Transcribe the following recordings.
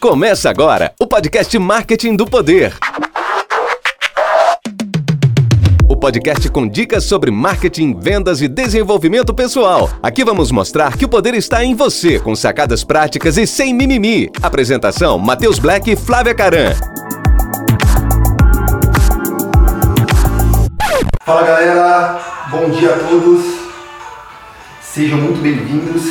Começa agora o podcast Marketing do Poder. O podcast com dicas sobre marketing, vendas e desenvolvimento pessoal. Aqui vamos mostrar que o poder está em você, com sacadas práticas e sem mimimi. Apresentação: Matheus Black e Flávia Caran. Fala galera, bom dia a todos. Sejam muito bem-vindos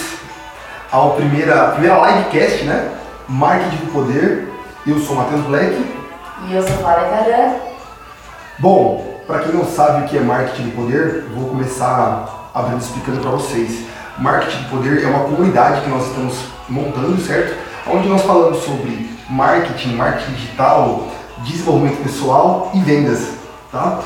ao primeira, primeira livecast, né? Marketing do Poder. Eu sou o Matheus Black. E eu sou Flávia Caran. Bom, para quem não sabe o que é marketing do poder, eu vou começar abrindo explicando para vocês. Marketing do poder é uma comunidade que nós estamos montando, certo? Onde nós falamos sobre marketing, marketing digital, desenvolvimento pessoal e vendas, tá?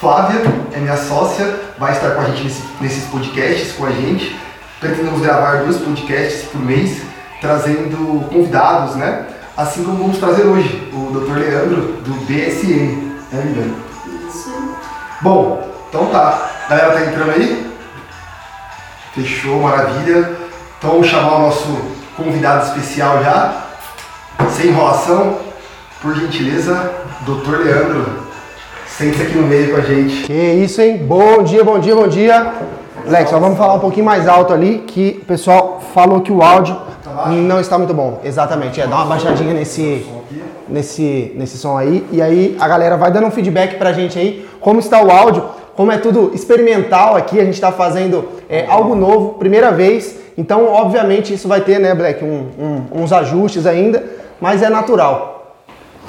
Flávia é minha sócia, vai estar com a gente nesse, nesses podcasts com a gente. Pretendemos gravar dois podcasts por mês, trazendo convidados, né? Assim como vamos trazer hoje o Dr. Leandro, do BSN. Né, Viviane? Isso. Bom, então tá. A galera tá entrando aí? Fechou, maravilha. Então vamos chamar o nosso convidado especial já. Sem enrolação, por gentileza, Dr. Leandro. Sente-se aqui no meio com a gente. Que isso, hein? Bom dia, bom dia, bom dia. Lex, só vamos falar um pouquinho mais alto ali, que o pessoal falou que o áudio não está muito bom. Exatamente, é, dá uma baixadinha nesse, nesse, nesse som aí. E aí a galera vai dando um feedback pra gente aí, como está o áudio, como é tudo experimental aqui, a gente está fazendo é, algo novo, primeira vez. Então, obviamente, isso vai ter, né, Black, um- um- uns ajustes ainda, mas é natural.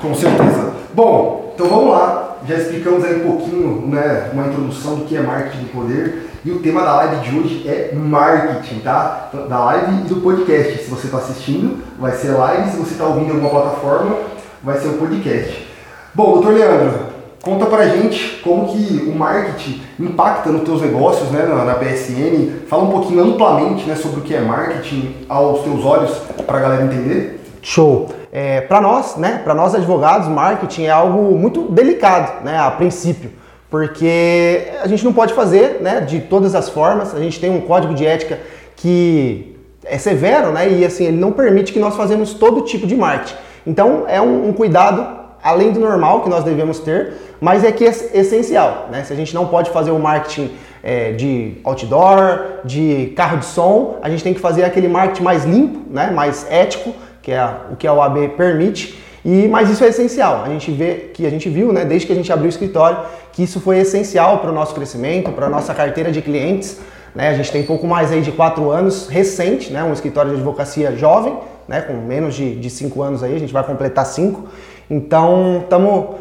Com certeza. Bom, então vamos lá. Já explicamos aí um pouquinho, né, uma introdução do que é marketing de poder. E o tema da live de hoje é marketing, tá? Da live e do podcast. Se você está assistindo, vai ser live. Se você está ouvindo em alguma plataforma, vai ser o podcast. Bom, doutor Leandro, conta pra gente como que o marketing impacta nos teus negócios, né, na, na BSN. Fala um pouquinho amplamente, né, sobre o que é marketing aos teus olhos, pra galera entender. Show. É, para nós, né, para nós advogados, marketing é algo muito delicado, né, a princípio, porque a gente não pode fazer, né, de todas as formas. A gente tem um código de ética que é severo, né, e assim ele não permite que nós fazemos todo tipo de marketing. Então é um, um cuidado além do normal que nós devemos ter, mas é que é essencial, né? Se a gente não pode fazer o marketing é, de outdoor, de carro de som, a gente tem que fazer aquele marketing mais limpo, né? Mais ético, que é o que a OAB permite. E, mas isso é essencial. A gente vê que a gente viu, né, desde que a gente abriu o escritório, que isso foi essencial para o nosso crescimento, para a nossa carteira de clientes. Né? A gente tem pouco mais aí de quatro anos, recente, né? um escritório de advocacia jovem, né? com menos de, de cinco anos aí, a gente vai completar cinco. Então, estamos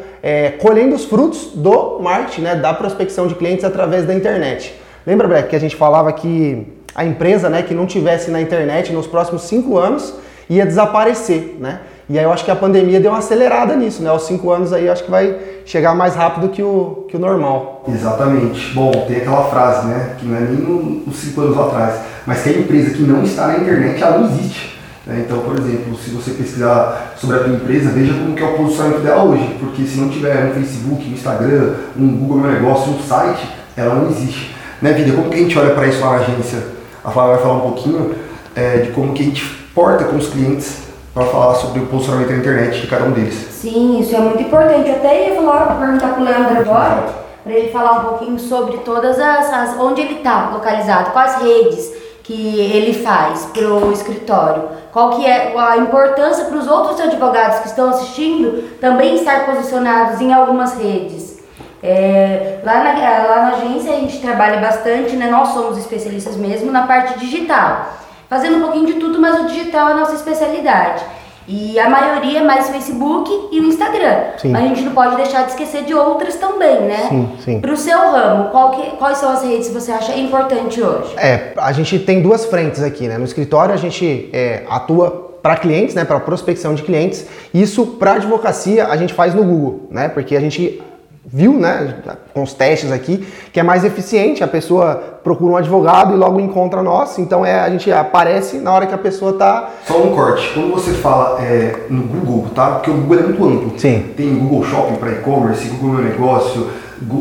colhendo os frutos do marketing, né? da prospecção de clientes através da internet. Lembra, Breck, que a gente falava que a empresa né, que não tivesse na internet nos próximos cinco anos ia desaparecer, né? E aí eu acho que a pandemia deu uma acelerada nisso, né? Aos cinco anos aí acho que vai chegar mais rápido que o, que o normal. Exatamente. Bom, tem aquela frase, né, que não é nem uns 5 anos atrás, mas que a empresa que não está na internet, ela não existe. né? Então, por exemplo, se você pesquisar sobre a tua empresa, veja como que é o posicionamento dela hoje, porque se não tiver um Facebook, um Instagram, um Google Meu Negócio, um site, ela não existe. Né, Vida? Como que a gente olha para isso na agência? A Flávia vai falar um pouquinho é, de como que a gente porta com os clientes para falar sobre o posicionamento na internet de cada um deles. Sim, isso é muito importante. Eu até ia falar, perguntar pro Leandro agora, para ele falar um pouquinho sobre todas as, as onde ele está localizado, quais redes que ele faz pro escritório, qual que é a importância para os outros advogados que estão assistindo também estar posicionados em algumas redes. É, lá, na, lá na agência a gente trabalha bastante, né? Nós somos especialistas mesmo na parte digital, fazendo um pouquinho de tudo, mas o digital é a nossa especialidade. E a maioria é mais Facebook e o Instagram. Sim. Mas a gente não pode deixar de esquecer de outras também, né? Sim, sim. Para o seu ramo, que- quais são as redes que você acha importante hoje? É, a gente tem duas frentes aqui, né? No escritório a gente é, atua para clientes, né? Para prospecção de clientes. Isso para advocacia a gente faz no Google, né? Porque a gente viu, né? Com os testes aqui, que é mais eficiente. A pessoa procura um advogado e logo encontra nós. Então é, a gente aparece na hora que a pessoa tá. Só um corte. Quando você fala é, no Google, tá? Porque o Google é muito amplo. Sim. Tem Google Shopping para e-commerce, Google Meu Negócio,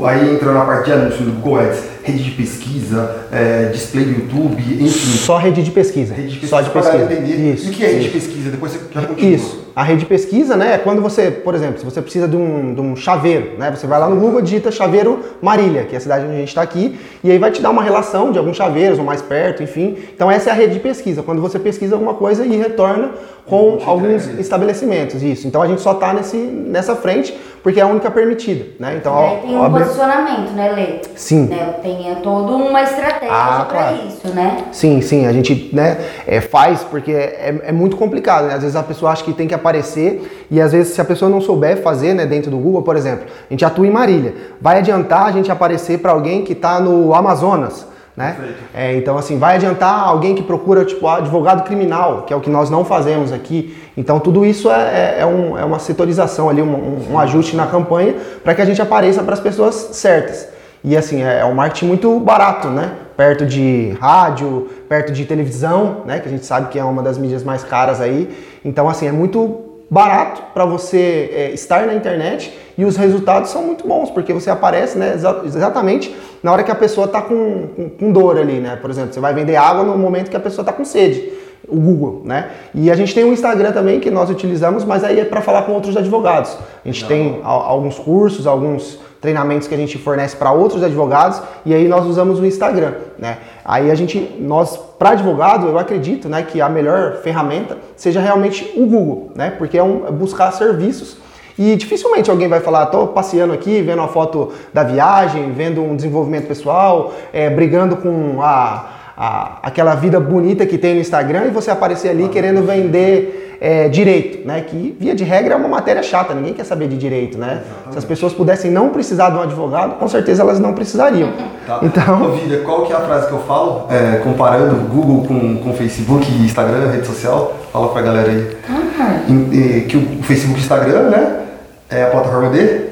Aí entra na parte de anúncio do Google Ads, rede de pesquisa, é, display do YouTube, enfim. Só rede de pesquisa. Rede de pesquisa, Só de pesquisa. entender. Isso. e o que é rede isso. de pesquisa? Depois você já continua. Isso. A rede de pesquisa, né, é quando você, por exemplo, se você precisa de um, de um chaveiro, né, você vai lá no Google, digita chaveiro Marília, que é a cidade onde a gente está aqui, e aí vai te dar uma relação de alguns chaveiros ou mais perto, enfim. Então essa é a rede de pesquisa, quando você pesquisa alguma coisa e retorna com alguns estabelecimentos, isso. Então a gente só está nessa frente porque é a única permitida, né? Então, tem um posicionamento, né, Lê? Sim. Né, tem toda uma estratégia Ah, pra claro. isso, né? Sim, sim, a gente né, é, faz porque é, é muito complicado. Né? Às vezes a pessoa acha que tem que aparecer e às vezes se a pessoa não souber fazer né, dentro do Google, por exemplo, a gente atua em Marília. Vai adiantar a gente aparecer para alguém que está no Amazonas. Né? É, então, assim, vai adiantar alguém que procura tipo advogado criminal, que é o que nós não fazemos aqui. Então, tudo isso é, é, é um- é uma setorização ali, um, um- um ajuste na campanha para que a gente apareça para as pessoas certas. E assim, é, é um marketing muito barato, né? Perto de rádio, perto de televisão, né? Que a gente sabe que é uma das mídias mais caras aí. Então, assim, é muito barato para você é, estar na internet e os resultados são muito bons, porque você aparece né, exa- exatamente na hora que a pessoa está com, com, com dor ali, né? Por exemplo, você vai vender água no momento que a pessoa está com sede o Google, né? E a gente tem um Instagram também que nós utilizamos, mas aí é para falar com outros advogados. A gente tem a- alguns cursos, alguns treinamentos que a gente fornece para outros advogados e aí nós usamos o Instagram, né? Aí a gente, nós para advogado, eu acredito, né, que a melhor ferramenta seja realmente o Google, né? Porque é, um, é buscar serviços e dificilmente alguém vai falar, tô passeando aqui, vendo uma foto da viagem, vendo um desenvolvimento pessoal, é, brigando com a, a- aquela vida bonita que tem no Instagram e você aparecer ali querendo vender é, direito, né? Que via de regra é uma matéria chata, ninguém quer saber de direito, né? Se as pessoas pudessem não precisar de um advogado, com certeza elas não precisariam. Tá. Então, Ô, Vida, qual que é a frase que eu falo? É, comparando Google com, com Facebook, Instagram, rede social. Fala pra galera aí. Em- eh, que o Facebook e o Instagram, né? É a plataforma de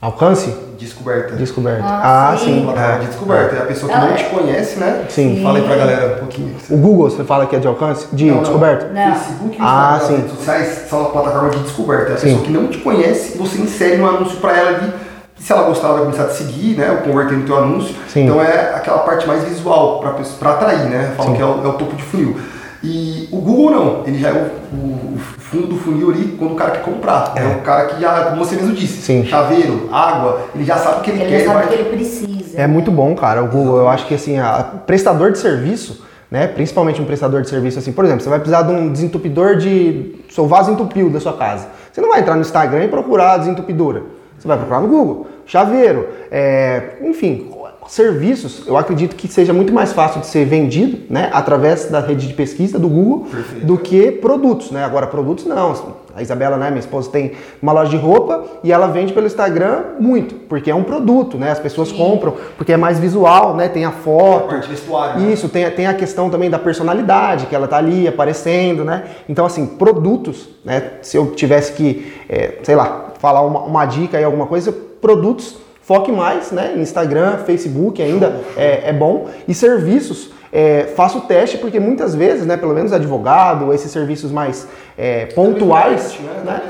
alcance, descoberta. descoberto. Ah, Ah, sim. sim. Plataforma é. de descoberta. É a pessoa que Ela não é- te conhece, né? Sim. Fala aí pra galera um pouquinho. O Google, você fala que é de alcance? De Não, não. descoberto? Não. Facebook e Ah, Instagram, sim. redes sociais são a plataforma de descoberta. É a Sim. pessoa que não te conhece, você insere um anúncio pra ela ali. E se ela gostar, ela vai começar a te seguir, né? Ou converter no teu anúncio. Sim. Então é aquela parte mais visual pra, pessoa- pra atrair, né? Falam Sim. que é o, é o topo de funil. E o Google não, ele já é o, o- o fundo do funil ali quando o cara quer comprar. É, o cara que já, como você mesmo disse, Sim. chaveiro, água, ele já sabe o que ele, Ele quer já e sabe vai. o que ele precisa. É muito bom, cara, o Google. Eu acho que assim, a prestador de serviço, né, principalmente um prestador de serviço assim, por exemplo, você vai precisar de um desentupidor de seu vaso entupiu da sua casa. Você não vai entrar no Instagram e procurar a desentupidora. Você vai procurar no Google, chaveiro, é, enfim, serviços. Eu acredito que seja muito mais fácil de ser vendido, né, através da rede de pesquisa do Google, Perfeito. do que produtos, né? Agora produtos não. A Isabela, né, minha esposa, tem uma loja de roupa e ela vende pelo Instagram muito, porque é um produto, né? As pessoas compram porque é mais visual, né? Tem a A foto. parte vestuário. né? Isso, tem, tem a questão também da personalidade, que ela tá ali aparecendo, né? Então, assim, produtos, né? Se eu tivesse que, é, sei lá, falar uma, uma dica aí, alguma coisa, produtos, foque mais, né? Instagram, Facebook ainda é, é bom. E serviços, é, faça o teste, porque muitas vezes, né? Pelo menos advogado, esses serviços mais é, pontuais, Né? né?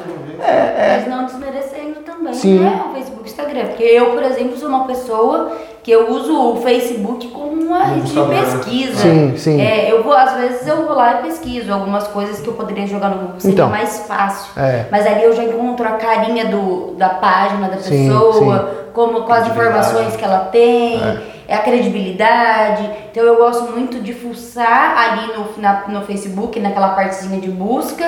Mas não desmerecendo também Sim. né, o Facebook e o Instagram. Porque eu, por exemplo, sou uma pessoa que eu uso o Facebook como uma rede de né? pesquisa. Sim, sim. É, eu vou, às vezes eu vou lá e pesquiso algumas coisas que eu poderia jogar no Google, seria Então. mais fácil. É. Mas ali eu já encontro a carinha do, da página da Sim, pessoa, como com as Credibilidade. informações que ela tem, é. a credibilidade. Então eu gosto muito de fuçar ali no, na- no Facebook, naquela partezinha de busca.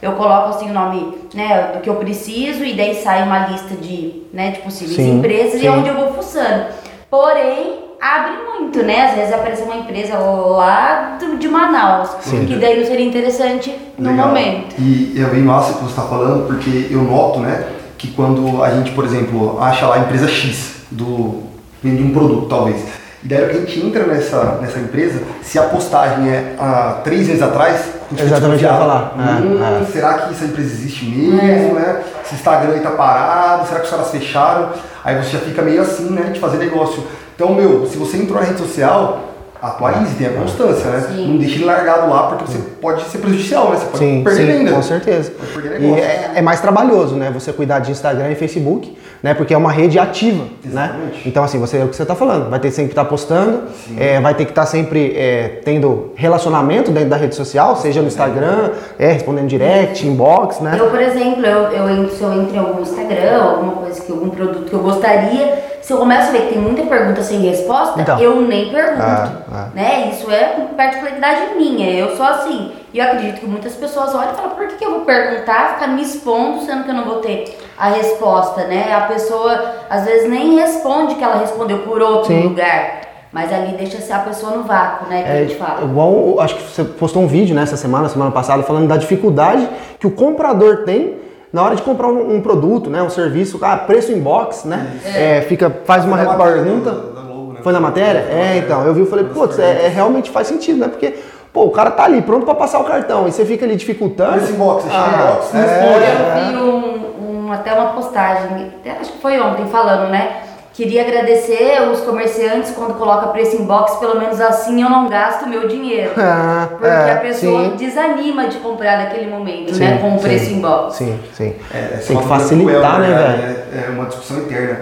Eu coloco assim o nome né, do que eu preciso e daí sai uma lista de, né, de possíveis Sim, empresas e sim. é onde eu vou fuçando. Porém, abre muito, né? Às vezes aparece uma empresa lá do- de Manaus, Sim. que daí não seria interessante no Legal. momento. E é bem massa o que você está falando, porque eu noto, né, que quando a gente, por exemplo, acha lá a empresa X do vende um produto, talvez. E daí a gente entra nessa, nessa empresa, se a postagem é há três meses atrás, Exatamente ia falar. É, Hum, é. Será que essa empresa existe mesmo, né? Se o Instagram aí tá parado, será que os caras fecharam? Aí você já fica meio assim, né, de fazer negócio. Então, meu, se você entrou na rede social, atualize, tenha constância, né? Sim. Não deixe ele largado lá porque você pode ser prejudicial, né? Você pode Sim, perder sim, ainda. com certeza. Pode perder E é, é mais trabalhoso, né? Você cuidar de Instagram e Facebook, né? Porque é uma rede ativa, né? Exatamente. Então, assim, você é o que você está falando. Vai ter sempre que estar postando, é, vai ter que estar sempre é, tendo relacionamento dentro da rede social, seja no Instagram, é, respondendo direct, inbox, né? Eu, por exemplo, eu, eu entro, se eu entro em algum Instagram, alguma coisa que algum produto que eu gostaria, se eu começo a ver que tem muita pergunta sem resposta, Então. eu nem pergunto. Ah, ah. Né? Isso é particularidade minha. Eu sou assim. E eu acredito que muitas pessoas olham e falam, por que, que eu vou perguntar, ficar me expondo, sendo que eu não vou ter a resposta, né? A pessoa às vezes nem responde que ela respondeu por outro Sim. lugar. Mas ali deixa ser a pessoa no vácuo, né? Que a É gente fala. igual, acho que você postou um vídeo nessa semana, semana passada, falando da dificuldade que o comprador tem na hora de comprar um, um produto, né, um serviço, ah, preço inbox, né? É, fica, faz uma Foi matéria pergunta. da- da Globo, né? Foi na matéria? Foi na É, matéria. então, eu vi e falei, putz, é, é, realmente faz sentido, né? Porque, pô, o cara tá ali pronto pra passar o cartão e você fica ali dificultando. Esse inbox, você chega no Ah, inbox, é, responde. Eu vi um, um- até uma postagem, até acho que foi ontem, falando, né? Queria agradecer os comerciantes quando coloca preço em box, pelo menos assim eu não gasto meu dinheiro. Ah, Porque é, a pessoa sim. desanima de comprar naquele momento, Sim, né? Com o sim. preço em box. Sim, sim. É, essa Tem é que facilitar, cruel, né, velho? É, é uma discussão eterna.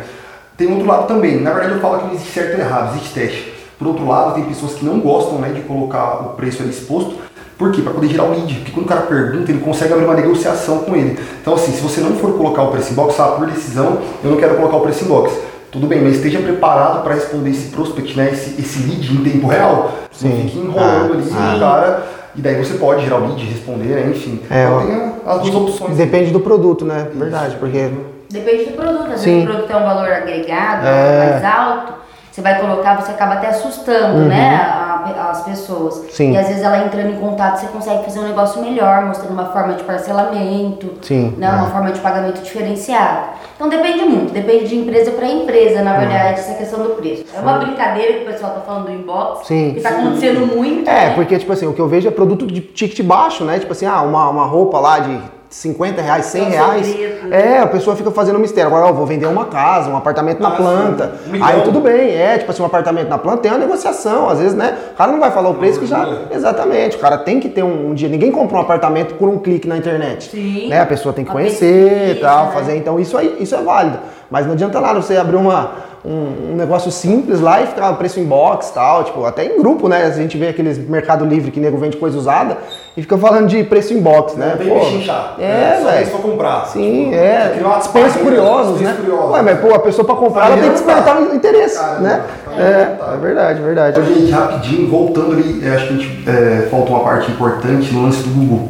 Tem outro lado também. Na verdade, eu falo que não existe certo e errado, existe teste. Por outro lado, tem pessoas que não gostam né, de colocar o preço ali exposto. Por quê? Para poder gerar o lead. Porque quando o cara pergunta, ele consegue abrir uma negociação com ele. Então, assim, se você não for colocar o preço em box, ah, por decisão, eu não quero colocar o preço em box. Tudo bem, mas esteja preparado para responder esse prospect, né, esse, esse lead em tempo real. Sim. Não fique enrolando Ah, ali sim. o cara. E daí você pode gerar o lead, responder, né, enfim. É, então tem as duas opções. Depende do produto, né? Verdade, porque Depende do produto. Às vezes o produto tem um valor agregado É. mais alto, você vai colocar, você acaba até assustando, né? a- as pessoas. Uhum. Sim. E às vezes ela entrando em contato, você consegue fazer um negócio melhor, mostrando uma forma de parcelamento, Sim, né? é. uma forma de pagamento diferenciado. Então depende muito, depende de empresa para empresa, Uhum. na verdade, essa questão do preço. É uma brincadeira que o pessoal tá falando do inbox, Sim. que tá acontecendo muito. É, né? porque, tipo assim, o que eu vejo é produto de ticket baixo, né? Tipo assim, ah, uma, uma roupa lá de 50 reais, 100 É um reais. É, a pessoa fica fazendo mistério. Agora, ó, vou vender uma casa, um apartamento na Ah, planta. sim. Um. Aí tudo bem, é, tipo assim, um apartamento na planta tem uma negociação. Às vezes, né? O cara não vai falar o preço que já. Exatamente. O cara tem que ter um, um dia. Ninguém compra um apartamento por um clique na internet. Sim. Né? A pessoa tem que conhecer e tal, né? fazer. Então, isso aí, isso é válido. Mas não adianta nada você abrir uma, um, um negócio simples lá e ficar preço em box e tal, tipo, até em grupo, né? A gente vê aqueles Mercado Livre que nego vende coisa usada e fica falando de preço em box, né? Tem Pô, pechinchar. é, Só velho. isso pra comprar. Sim, Tipo, é. uma Dispensa página, curiosos, né? curiosos. Ué, mas pô, a pessoa pra comprar, ela tem que despertar o interesse, Caramba, né? caramba, É, tá. é verdade, verdade. Gente, rapidinho, voltando ali, eu acho que a gente é, falta uma parte importante no lance do Google.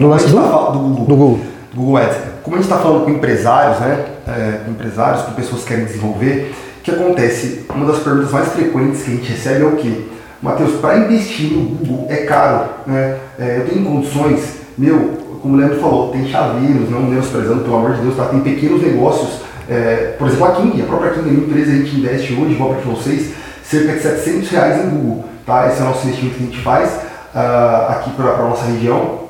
No lance do? tá do Google. Do Google. Do Google Ads. Como a gente está falando com empresários, né? É, empresários, com pessoas que querem desenvolver, o que acontece? Uma das perguntas mais frequentes que a gente recebe é o quê? Matheus, para investir no Google é caro, né? É, eu tenho condições, meu, como o Leandro falou, tem chaveiros, não menosprezando, pelo amor de Deus, tá? tem pequenos negócios. é, por exemplo, a King, a própria King, a minha empresa, a gente investe hoje, igual para vocês, cerca de 700 reais em Google, tá? Esse é o nosso investimento que a gente faz ah, aqui para a nossa região,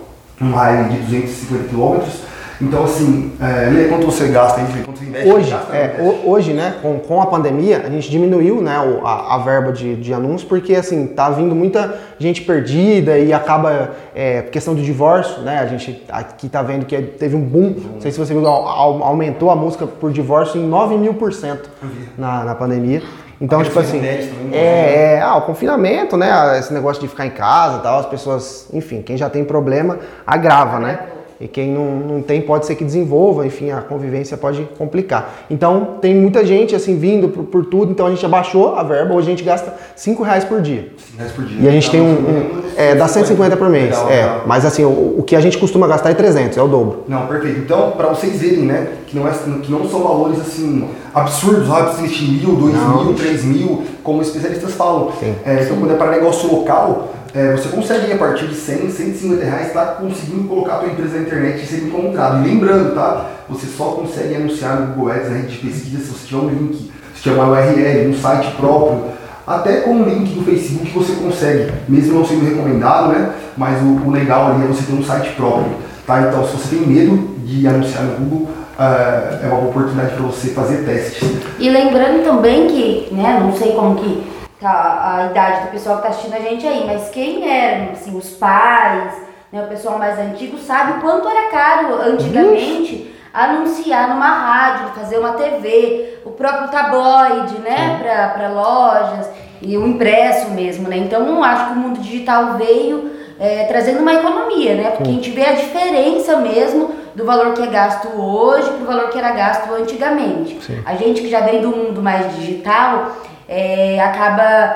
um raio de 250 quilômetros. Então, assim, é, Lê, quanto você gasta aí? Quanto você investe? Hoje, Gasta, é, investe? ho- hoje, né, com, com a pandemia, a gente diminuiu né, a, a verba de, de anúncios, porque assim, tá vindo muita gente perdida e acaba é, questão de divórcio, né? A gente aqui tá vendo que teve um boom. Não sei se você viu, au- au- aumentou a música por divórcio em 9 mil por cento na, na pandemia. Então, A tipo assim, também, é, é, ah, o confinamento, né? Esse negócio de ficar em casa e tal, as pessoas, enfim, quem já tem problema agrava, né? E quem não, não tem pode ser que desenvolva, enfim, a convivência pode complicar. Então, tem muita gente assim vindo por, por tudo, então a gente abaixou a verba, hoje a gente gasta 5 reais por dia. 100 reais por dia. E a gente tem um. um é, dá 150 por mês. Legal, é, legal. mas assim, o, o que a gente costuma gastar é 300, é o dobro. Não, perfeito. Então, para vocês verem, né, que não, é, que não são valores assim absurdos, ah, precisa investir mil, dois Não. mil, três mil, como especialistas falam. É, então, quando é para negócio local, é, você consegue a partir de 100, 150 reais estar conseguindo colocar a tua empresa na internet e ser encontrado. E lembrando, tá? Você só consegue anunciar no Google Ads, na rede de pesquisa, se você tiver um link, se tiver uma URL, um site próprio. Até com o link do Facebook você consegue, mesmo não sendo recomendado, né? Mas o, o legal ali é você ter um site próprio, tá? Então, se você tem medo de anunciar no Google, ah, é uma oportunidade para você fazer testes. E lembrando também que, né, não sei como que tá, a idade do pessoal que tá assistindo a gente aí, mas quem eram, assim, os pais, né, o pessoal mais antigo, sabe o quanto era caro antigamente anunciar numa rádio, fazer uma TV, o próprio tabloide, né, para lojas e o impresso mesmo, né? Então, eu acho que o mundo digital veio é, trazendo uma economia, né? Porque a gente vê a diferença mesmo do valor que é gasto hoje para o valor que era gasto antigamente. Sim. A gente que já vem do mundo mais digital é, acaba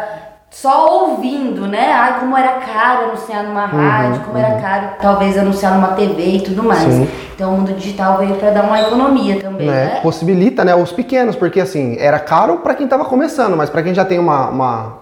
só ouvindo, né? Ai, como era caro anunciar numa rádio, como era caro talvez anunciar numa TV e tudo mais. Sim. Então o mundo digital veio para dar uma economia também, né? né? Possibilita, né, os pequenos, porque assim, era caro para quem estava começando, mas para quem já tem uma, uma-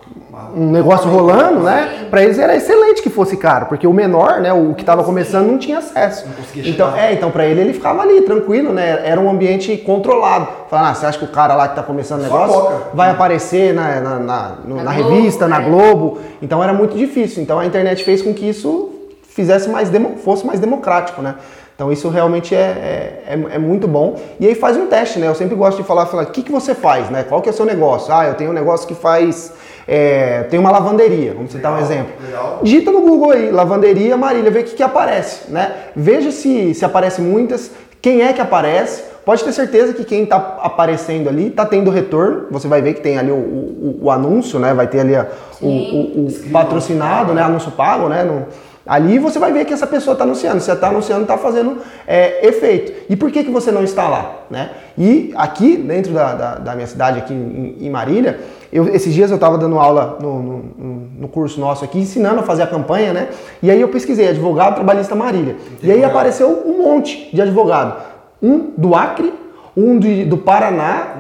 um negócio rolando, né, para eles era excelente que fosse caro, porque o menor, né, o que estava começando não tinha acesso. Então, é, então para ele ele ficava ali tranquilo, né? Era um ambiente controlado. Falando, ah, você acha que o cara lá que tá começando o negócio vai aparecer na, na, na- no- Na Globo, revista, na né? Globo? Então era muito difícil. Então a internet fez com que isso fizesse mais demo- fosse mais democrático, né? Então isso realmente é, é, é- é muito bom. E aí faz um teste, né? Eu sempre gosto de falar, falar, o que, que você faz, né? Qual que é o seu negócio? Ah, eu tenho um negócio que faz, é, tem uma lavanderia, vamos citar um exemplo. legal. Digita no Google aí, lavanderia Marília, vê o que, que aparece, né? Veja se, se aparece muitas, quem é que aparece. Pode ter certeza que quem está aparecendo ali está tendo retorno. Você vai ver que tem ali o, o- o anúncio, né? Vai ter ali a- o, o- o patrocinado, né? Anúncio pago, né? No- ali você vai ver que essa pessoa está anunciando. Se está anunciando, está fazendo é, efeito. E por que, que você não está lá, né? E aqui, dentro da, da- da minha cidade, aqui em, em Marília, eu- esses dias eu estava dando aula no, no- no curso nosso aqui, ensinando a fazer a campanha, né? E aí eu pesquisei advogado trabalhista Marília. E aí apareceu um monte de advogado. Um do Acre, um de- do Paraná,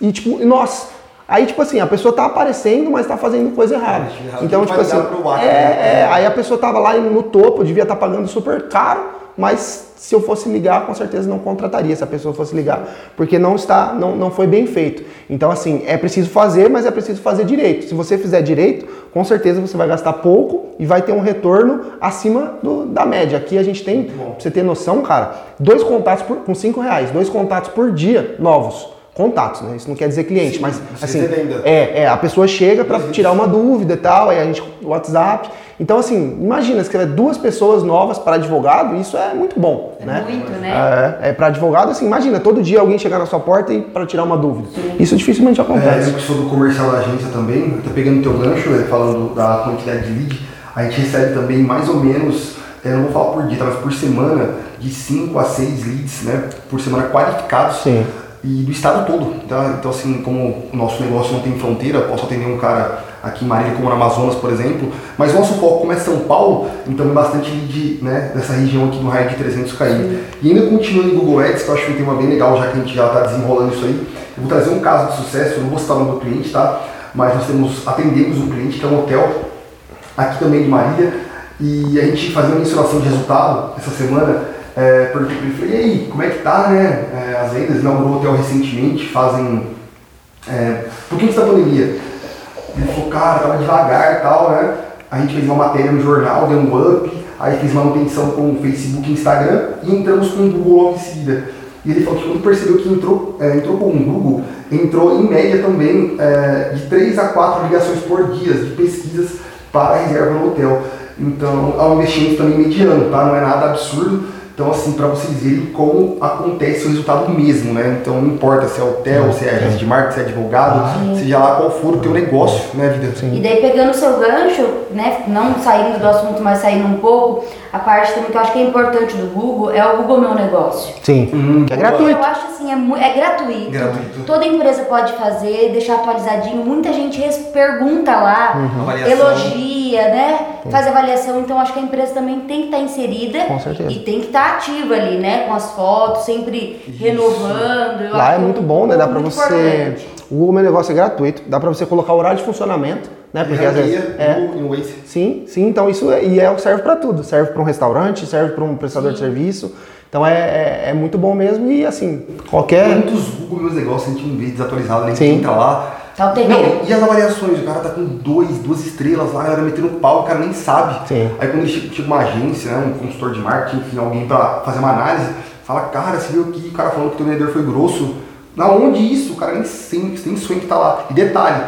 e tipo, nossa. Aí, tipo assim, a pessoa tá aparecendo, mas tá fazendo coisa errada. Então, tipo assim, Acre, é, né? é, aí a pessoa tava lá no topo, devia estar pagando super caro, mas se eu fosse ligar, com certeza não contrataria se a pessoa fosse ligar, porque não está, não, não foi bem feito. Então, assim, é preciso fazer, mas é preciso fazer direito. Se você fizer direito, com certeza você vai gastar pouco e vai ter um retorno acima do- da média. Aqui a gente tem, pra você ter noção, cara, dois contatos por, com cinco reais, dois contatos por dia novos. Contatos, né? Isso não quer dizer cliente, Sim, mas assim, é, é, a pessoa chega para tirar uma dúvida e tal, aí a gente WhatsApp. Então assim, imagina escrever duas pessoas novas para advogado, isso é muito bom, né? Muito, né? É, é para advogado assim, imagina todo dia alguém chegar na sua porta e para tirar uma dúvida. Isso dificilmente É, acontece. eu que sou do comercial da agência também, até pegando teu gancho, né, falando da quantidade de lead, a gente recebe também mais ou menos, é, não vou falar por dia, tá, mas por semana, de 5 a 6 leads, né, por semana qualificados. Sim. E do estado todo. Então, então, assim, como o nosso negócio não tem fronteira, posso atender um cara aqui em Marília, como no Amazonas, por exemplo, mas o nosso foco, como é São Paulo, então é bastante lead né, dessa região aqui do raio de 300 km. E ainda continuando em Google Ads, que eu acho um tema bem legal, já que a gente já está desenrolando isso aí, eu vou trazer um caso de sucesso, eu não vou citar o nome do cliente, tá? Mas nós temos, atendemos um cliente que é um hotel aqui também de Marília, e a gente fazia uma instalação de resultado essa semana, é, perguntei para ele, falei, e aí, como é que tá, né, é, as vendas, inaugurou o hotel recentemente, fazem, é, um pouquinho antes da pandemia, ele falou, cara, tava devagar e tal, né, a gente fez uma matéria no jornal, deu um up, aí fez manutenção com Facebook e Instagram, e entramos com o Google logo em seguida. E ele falou que quando percebeu que entrou, é, entrou com o Google, entrou em média também é, de 3 a 4 ligações por dia de pesquisas para a reserva no hotel. Então, é um investimento também mediano, tá? Não é nada absurdo. Então, assim, para vocês verem como acontece o resultado mesmo, né? Então, não importa se é hotel, se é agência de marketing, se é advogado, seja lá qual for o teu negócio, né, vida? E daí pegando o seu gancho, né, não saindo do assunto, mas saindo um pouco, a parte também que eu acho que é importante do Google é o Google Meu Negócio. Sim. Hum, que é gratuito. Eu acho assim, é, é gratuito. Gratuito. Toda empresa pode fazer, deixar atualizadinho. Muita gente pergunta lá, Uhum. Elogia, né? Faz avaliação. Então acho que a empresa também tem que estar inserida Com certeza. e tem que estar ativa ali, né? Com as fotos, sempre renovando. Eu Lá é muito bom, né? Dá pra você. importante. O Google Meu Negócio é gratuito, dá pra você colocar o horário de funcionamento, né? Porque às vezes. É, no- no Waze. Sim, sim, então isso é, e é, serve para tudo. Serve para um restaurante, serve para um prestador de serviço. Então é, é, é muito bom mesmo e assim, qualquer. Quantos Google Meus Negócios a gente não vê desatualizado? A Sim. gente entra lá. Tá o terreno. Não, e as avaliações? O cara tá com dois, duas estrelas lá, a galera metendo pau, o cara nem sabe. Sim. Aí quando chega, uma agência, né, um consultor de marketing, enfim, alguém pra fazer uma análise, fala, cara, você viu aqui o cara falando que o teu vendedor foi grosso. Na onde isso? O cara nem, sem, nem sonha que tá lá. E detalhe,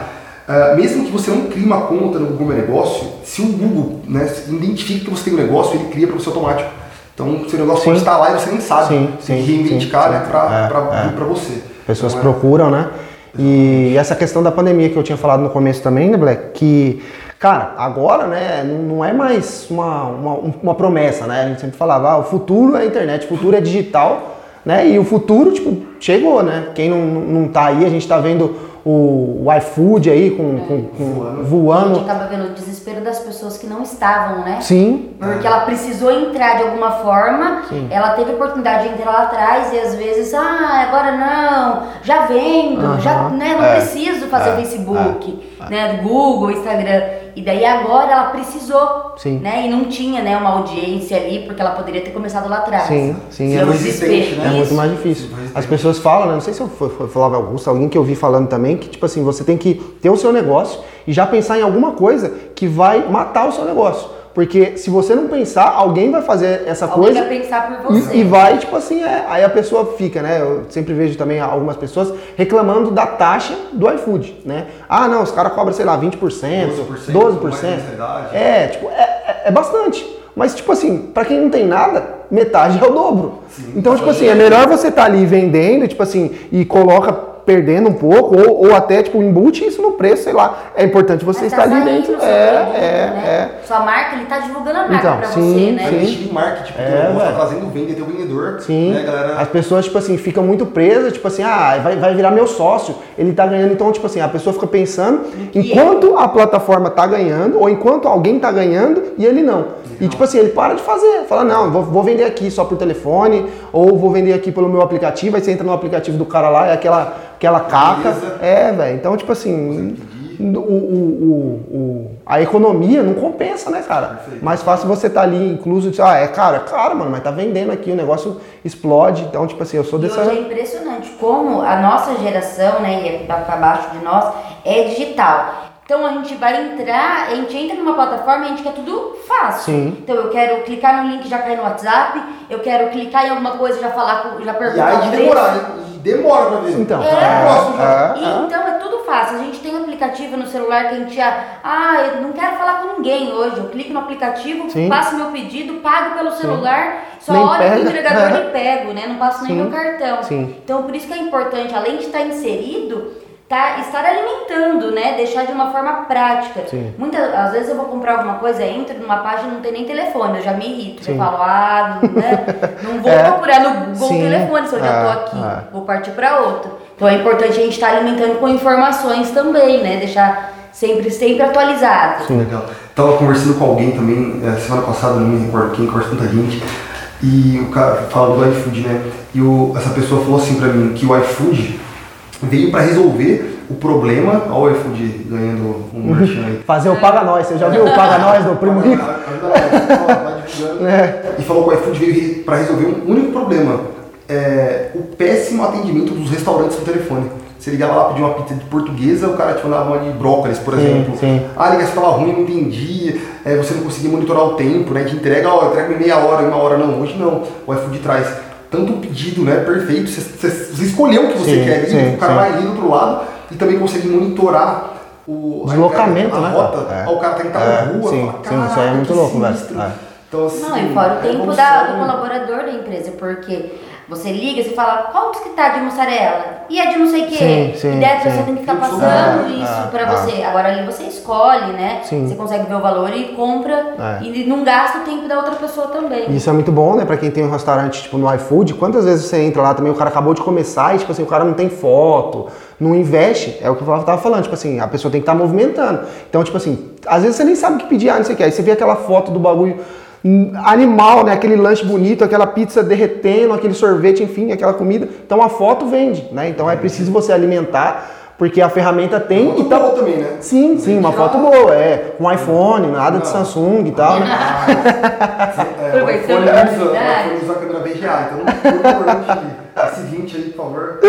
Uh, mesmo que você não crie uma conta no Google Meu Negócio, se o Google né, identifica que você tem um negócio, ele cria para você automático. Então, seu negócio sim. estar lá e você nem sabe. Sim, sim, reivindicar sim, né, para é, é. você. Pessoas então, é procuram, né? E essa questão da pandemia que eu tinha falado no começo também, né, Black? Que, cara, agora, né, não é mais uma, uma, uma promessa, né? A gente sempre falava, ah, o futuro é a internet, o futuro é digital, né? E o futuro, tipo, chegou, né? Quem não, não tá aí, a gente tá vendo o, o iFood aí com, com, com voando. A gente acaba vendo o desespero das pessoas que não estavam, né? Sim. Porque ela precisou entrar de alguma forma, Sim. ela teve oportunidade de entrar lá atrás e às vezes, ah, agora não, já vendo, já né, não é. preciso fazer é. Facebook, é. né, Google, Instagram. E daí agora ela precisou, sim. né? E não tinha, né, uma audiência ali, porque ela poderia ter começado lá atrás. Sim, sim. É, desespero, né? é muito mais difícil. As pessoas falam, né? Não sei se eu falava Augusto, alguém que eu vi falando também, que tipo assim, você tem que ter o seu negócio e já pensar em alguma coisa que vai matar o seu negócio. Porque se você não pensar, alguém vai fazer essa alguém coisa. Vai pensar por você. E, e, vai, tipo assim, é, aí a pessoa fica, né? Eu sempre vejo também algumas pessoas reclamando da taxa do iFood, né? Ah, não, os caras cobram, sei lá, 20%, 12%. 12%. É, tipo, é, é, é bastante. Mas, tipo assim, para quem não tem nada, metade é o dobro. Sim, então, tipo assim, é melhor você estar tá ali vendendo, tipo assim, e coloca perdendo um pouco, ou, ou até tipo, embute isso no preço, sei lá. É importante você tá estar ali dentro. É, é, né? é. Sua marca, ele está divulgando a marca então, pra sim, você, né? Sim. de marketing, porque é, o tá trazendo venda teu vendedor. Sim. Né, galera? As pessoas, tipo assim, ficam muito presas, tipo assim, ah, vai, vai virar meu sócio, ele está ganhando. Então, tipo assim, a pessoa fica pensando enquanto a plataforma está ganhando, ou enquanto alguém está ganhando e ele não. E tipo assim, ele para de fazer, fala, não, vou, vou, vender aqui só por telefone, ou vou vender aqui pelo meu aplicativo, aí você entra no aplicativo do cara lá, é aquela aquela caca. Beleza. É, velho. Então, tipo assim, o, o, o, a economia não compensa, né, cara? Perfeito. Mais fácil você tá ali incluso de, ah, é cara, cara, mano, mas tá vendendo aqui, o negócio explode. Então, tipo assim, eu sou dessa. E hoje é impressionante como a nossa geração, né, e para baixo de nós, é digital. Então a gente vai entrar, a gente entra numa plataforma e a gente quer tudo fácil. Sim. Então eu quero clicar no link e já cair no WhatsApp, eu quero clicar em alguma coisa e já falar, já perguntar. E aí de demorar, né? Demora pra ver. Então, é, é, é, então é tudo fácil. A gente tem um aplicativo no celular que a gente já. Ah, eu não quero falar com ninguém hoje. Eu clico no aplicativo, Sim. passo meu pedido, pago pelo celular, Sim. só nem hora que o entregador e pego, né? Não passo nem Sim. meu cartão. Sim. Então por isso que é importante, além de estar inserido tá, estar alimentando, né? Deixar de uma forma prática. Sim. Muitas, às vezes eu vou comprar alguma coisa, entro numa página não tem nem telefone, eu já me irrito. Sim. Eu falo, ah, né? não vou é. procurar no Google Sim. telefone se eu já tô é, aqui, é. vou partir para outro. Então é importante a gente estar tá alimentando com informações também, né? Deixar sempre, sempre atualizado. Sim, legal. Tava conversando com alguém também, é, semana passada, não me recordo quem, conversa tanta gente, e o cara falou do iFood, né? E o, essa pessoa falou assim pra mim que o iFood veio para resolver o problema. Olha o iFood ganhando um uhum. merchan aí. Fazer o Paga Nós, você já viu o Paga Nós do Primo Rico? é. E falou que o iFood veio para resolver um único problema: é, o péssimo atendimento dos restaurantes no telefone. Você ligava lá pedir uma pizza de portuguesa, o cara te mandava uma de brócolis, por exemplo. Sim. Ah, a ligação estava ruim, não entendia, é, você não conseguia monitorar o tempo, né? De entrega, ó, entrega em meia hora, em uma hora, não. Hoje não. O iFood traz tanto o pedido, né, perfeito, você, você escolheu o que você sim, quer, sim, o cara sim. vai ali do outro lado e também consegue monitorar o deslocamento, a, a, né? rota, é. o cara tá em tal é, rua, sim, fala, sim, isso aí é muito louco, velho. É. Então, assim, Não, e fora o tempo da, do colaborador da empresa, porque você liga, você fala, qual que tá de mussarela? E é de não sei o quê. Sim, sim, e daí você tem que ficar passando é, isso é, pra você. Agora ali você escolhe, né? Sim. Você consegue ver o valor e compra é. e não gasta o tempo da outra pessoa também. Isso é muito bom, né? Pra quem tem um restaurante, tipo, no iFood, quantas vezes você entra lá também, o cara acabou de começar e, tipo assim, o cara não tem foto, não investe. É o que eu tava falando, tipo assim, a pessoa tem que estar tá movimentando. Então, tipo assim, às vezes você nem sabe o que pedir, ah, não sei o que. Aí você vê aquela foto do bagulho animal, né? Aquele lanche bonito, aquela pizza derretendo, aquele sorvete, enfim, aquela comida. Então a foto vende, né? Então é preciso você alimentar porque a ferramenta tem uma foto então, boa também, né? Sim, sim, uma foto boa, é, com iPhone, nada de Samsung e tal, né? é, o iPhone usa, a câmera VGA, então não esse 20 aí, por favor.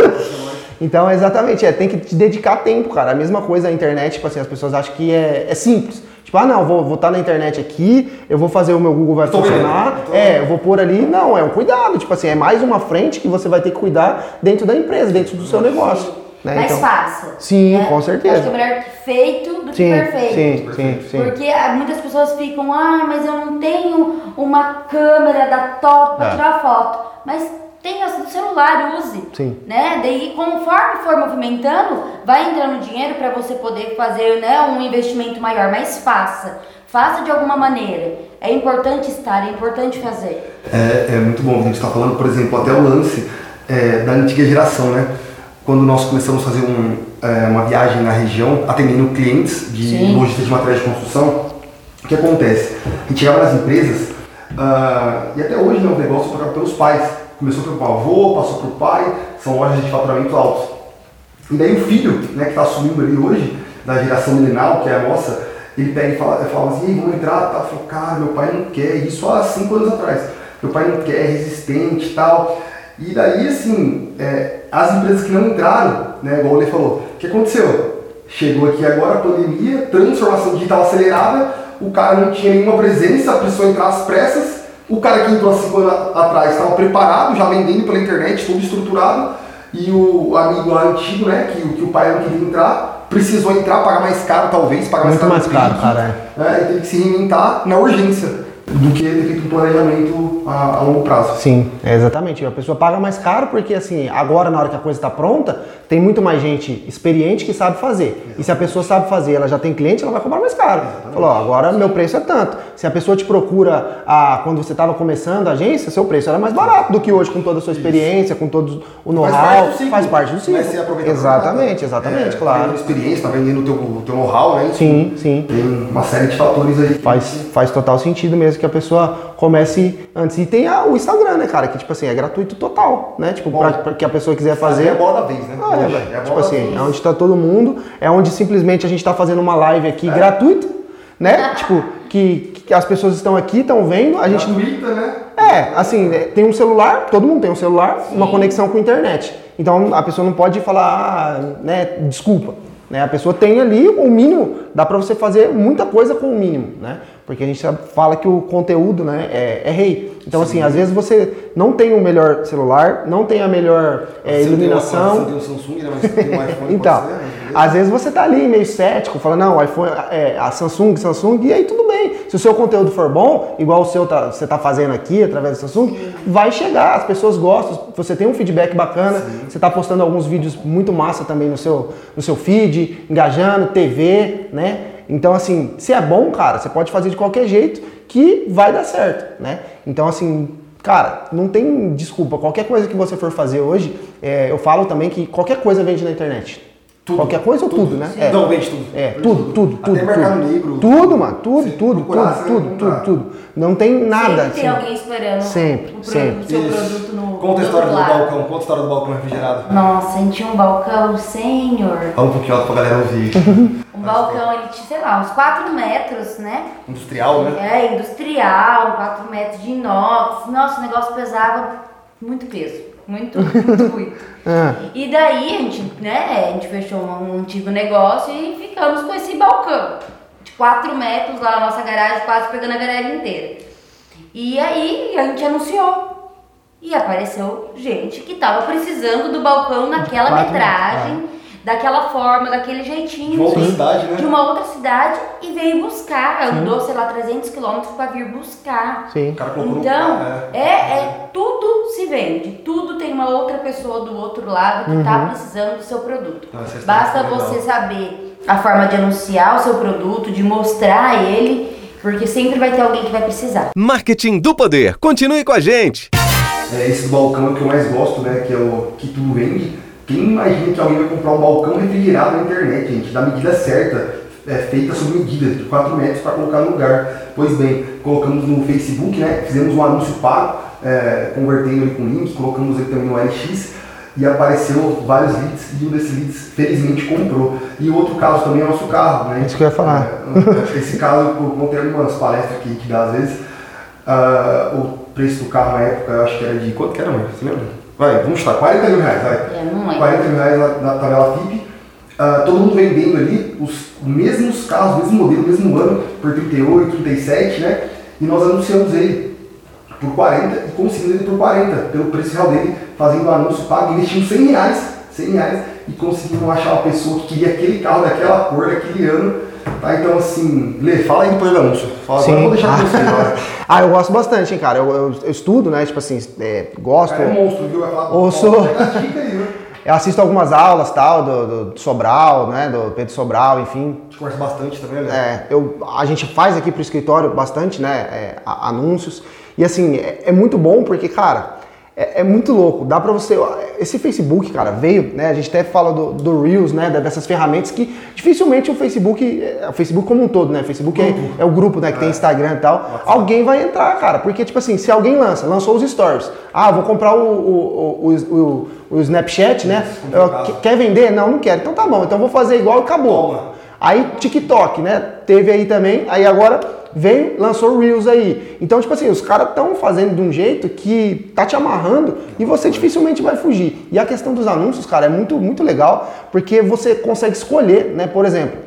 Então, exatamente, é, tem que te dedicar tempo, cara. A mesma coisa a internet, tipo assim, as pessoas acham que é, é simples. Tipo, ah, não, vou estar tá na internet aqui, eu vou fazer o meu Google vai funcionar, é, eu vou pôr ali. Não, é um cuidado. Tipo assim, é mais uma frente que você vai ter que cuidar dentro da empresa, dentro do seu negócio. Né? Mas Então- faça. Sim, né? com certeza. Acho que é melhor feito do que Sim, perfeito. sim, sim, sim. Porque ah, muitas pessoas ficam, ah, mas eu não tenho uma câmera da top para É. tirar foto. Mas tem essa do celular, use. Sim. Né? Daí, conforme for movimentando, vai entrando dinheiro para você poder fazer né, um investimento maior. Mas faça. Faça de alguma maneira. É importante estar, é importante fazer. É, é muito bom. A gente está falando, por exemplo, até o lance é, da antiga geração, né? Quando nós começamos a fazer um, é, uma viagem na região, atendendo clientes de logística de materiais de construção, o que acontece? A gente chegava nas empresas ah, e até hoje né, o negócio tocado pelos pais. Começou pelo avô, passou pro pai, são lojas de faturamento altos. E daí o filho, né, que está assumindo ali hoje, da geração milenial, que é a nossa, ele pega e fala, fala assim, "Ei, vamos entrar, tá? Falou, cara, meu pai não quer, isso há cinco anos atrás. Meu pai não quer, é resistente e tal. E daí, assim, é, as empresas que não entraram, né, igual o Lê falou, o que aconteceu? Chegou aqui agora a pandemia, transformação digital acelerada, o cara não tinha nenhuma presença, precisou entrar às pressas, o cara que entrou há cinco anos atrás estava preparado, já vendendo pela internet, tudo estruturado, e o amigo lá antigo, né, que, o- que o pai não queria entrar, precisou entrar, pagar mais caro talvez, pagar Muito mais mais caro. caro, no pique, cara, né, e teve que se reinventar na urgência, do que feito um planejamento a, a longo prazo. Sim, é exatamente. A pessoa paga mais caro porque, assim, agora na hora que a coisa está pronta, tem muito mais gente experiente que sabe fazer. E se a pessoa sabe fazer, ela já tem cliente, ela vai cobrar mais caro. Falou, agora meu preço é tanto. Se a pessoa te procura a, quando você estava começando a agência, seu preço era mais barato do que hoje, com toda a sua experiência, com todo o know-how. Faz parte do ciclo. Vai ser aproveitado Exatamente, exatamente, É, claro. Tá vendendo experiência, tá vendendo o teu, teu know-how, né? Sim, sim. Tem uma série de fatores aí. Faz, faz total sentido mesmo que a pessoa comece antes. E tem a- o Instagram, né, cara? Que, tipo assim, é gratuito total, né? Tipo, Bom, pra, pra que a pessoa quiser É fazer. bola da vez, né? Ah, é, velho. a tipo bola assim, vez. é onde tá todo mundo, é onde simplesmente a gente tá fazendo uma live aqui gratuita, né? tipo, que, que as pessoas estão aqui, estão vendo, a gente. Gratuita, né? É, assim, é, tem um celular, todo mundo tem um celular, uma conexão com a internet. Então a pessoa não pode falar, ah, né, desculpa. Né? A pessoa tem ali o mínimo, dá pra você fazer muita coisa com o mínimo, né? Porque a gente fala que o conteúdo né, é, é rei. Então, assim, às vezes você não tem o melhor celular, não tem a melhor é, tem uma- iluminação. Você tem um Samsung, né? Mas você tem um iPhone. Então, ser, né? às vezes você tá ali meio cético, fala, não, o iPhone, é, a Samsung, Samsung, e aí tudo bem. Se o seu conteúdo for bom, igual o seu tá, você tá fazendo aqui através do Samsung, vai chegar, as pessoas gostam, você tem um feedback bacana, você tá postando alguns vídeos muito massa também no seu, no seu feed, engajando, TV, né? Então, assim, se é bom, cara, você pode fazer de qualquer jeito que vai dar certo, né? Então, assim, Cara, não tem desculpa. Qualquer coisa que você for fazer hoje, é, eu falo também que qualquer coisa vende na internet. Tudo. Qualquer coisa ou tudo, né? É. Não, vende tudo. É, tudo, tudo, tudo. Até mercado tudo. negro. Tudo, mano, tudo, tudo, procurar, tudo, tudo, tudo, tudo. Não tem nada. Sempre tem assim. alguém esperando Sempre, o, sempre. seu Isso. produto no Conta a história do do balcão. Conta a história do balcão refrigerado. Nossa, a gente tinha um balcão, senhor. Fala um pouquinho alto pra galera ouvir. Um balcão, ele tinha, sei lá, uns 4 metros, né? Industrial, né? É, industrial, 4 metros de inox. Nossa, o negócio pesava muito peso. Muito, muito, muito. Ah, E daí a gente, né, a gente fechou um, antigo negócio e ficamos com esse balcão. De 4 metros lá na nossa garagem, quase pegando a garagem inteira. E aí a gente anunciou. E apareceu gente que tava precisando do balcão naquela metragem, daquela forma, daquele jeitinho. De uma outra cidade, né? de uma outra cidade e veio buscar. Andou, sei lá, 300 quilômetros para vir buscar. sim. Então, carro, é, é tudo se vende, tudo tem uma outra pessoa do outro lado que está precisando do seu produto. História Basta você saber a forma de anunciar o seu produto, de mostrar ele, porque sempre vai ter alguém que vai precisar. Marketing do Poder. Continue com a gente. É, esse do balcão que eu mais gosto, né? Que é o que tudo vende. Quem imagina que alguém vai comprar um balcão refrigerado na internet, gente, da medida certa, é, feita sob medida, de 4 metros para colocar no lugar. Pois bem, colocamos no Facebook, né? Fizemos um anúncio pago, é, convertendo ele com link, colocamos ele também no LX e apareceu vários leads e um desses leads felizmente comprou. E o outro caso também é o nosso carro, né? Isso que eu ia falar. É, esse caso eu contei algumas palestras que, que dá às vezes. Ah, o preço do carro na época, eu acho que era de. Quanto que era, mãe? Você lembra? Vai, vamos chutar, 40 mil reais, vai. É, não lembro. 40 mil reais na, na tabela FIP. Ah, todo mundo vendendo ali os mesmos carros, mesmo modelo, mesmo ano, por 38, 37, né? E nós anunciamos ele por 40 e conseguimos ele por 40, pelo preço real dele, fazendo o anúncio pago, investindo 100 reais, 100 reais e conseguimos achar uma pessoa que queria aquele carro daquela cor, daquele ano. Tá, então assim, Lê, fala aí depois do anúncio. Fala, agora eu vou deixar com você agora. ah, eu gosto bastante, hein, cara. Eu, eu, eu estudo, né? Tipo assim, é, gosto. Cara, é monstro, viu? Vai falar, Ouço. dica aí, né? Eu assisto algumas aulas, tal, do, do Sobral, né? Do Pedro Sobral, enfim. A gente conversa bastante também, né? É, eu, a gente faz aqui pro escritório bastante, né? é, anúncios. E assim, é, é muito bom porque, cara, é, é muito louco. Dá pra você. Esse Facebook, cara, veio, né? A gente até fala do, do Reels, né? Dessas ferramentas que dificilmente o Facebook. é, O Facebook como um todo, né? O Facebook é, é o grupo, né? Que tem Instagram e tal. Alguém vai entrar, cara. Porque, tipo assim, se alguém lança, lançou os stories. Ah, vou comprar o, o, o, o, o Snapchat, né? Isso, quer vender? Não, não quero. Então tá bom. Então vou fazer igual e acabou. Toma. Aí TikTok, né? Teve aí também, aí agora veio, lançou Reels aí. Então, tipo assim, os caras estão fazendo de um jeito que tá te amarrando e você dificilmente vai fugir. E a questão dos anúncios, cara, é muito, muito legal, porque você consegue escolher, né? Por exemplo,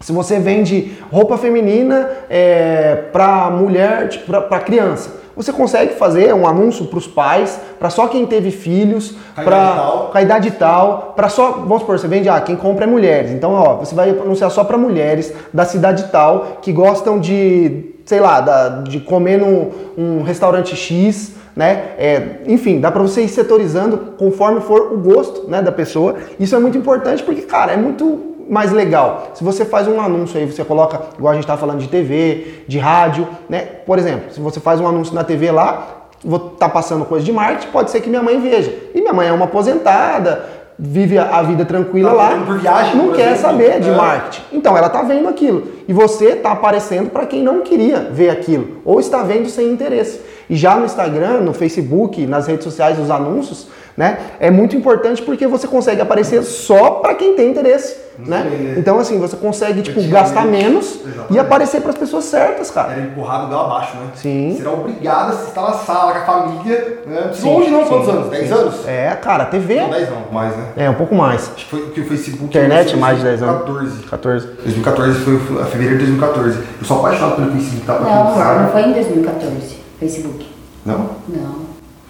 se você vende roupa feminina é, para mulher, tipo, para criança, você consegue fazer um anúncio para os pais, para só quem teve filhos, para a idade tal, para só, vamos supor, você vende, ah, quem compra é mulheres. Então, ó, você vai anunciar só para mulheres da cidade tal que gostam de, sei lá, da- de comer num um restaurante X, né? É, enfim, dá para você ir setorizando conforme for o gosto, né, da pessoa. Isso é muito importante porque, cara, é muito mais legal. Se você faz um anúncio aí, você coloca, igual a gente tá falando de TV, de rádio, né? Por exemplo, se você faz um anúncio na TV lá, vou tá passando coisa de marketing, pode ser que minha mãe veja. E minha mãe é uma aposentada, vive a, vida tranquila Tá lá, por viagem, não por quer exemplo. saber de É. marketing. Então ela tá vendo aquilo e você tá aparecendo para quem não queria ver aquilo ou está vendo sem interesse. E já no Instagram, no Facebook, nas redes sociais, os anúncios, né? É muito importante porque você consegue aparecer só para quem tem interesse, né? Entendi. Então assim, você consegue tipo gastar menos e exatamente. aparecer para as pessoas certas, cara. Era empurrado igual abaixo, né? Sim. Será obrigado a estar na sala com a família, né? Sim, Longe não, sim, quantos anos? 10 sim. anos? É, cara, TV Não, 10 não, mais, né? é um pouco mais. Acho que foi que o Facebook... Internet mais de 10 anos. 2014. 14. 2014 foi fevereiro de 2014. Eu sou apaixonado pelo Facebook, tá? Não, não foi em 2014, Facebook. Não? Não.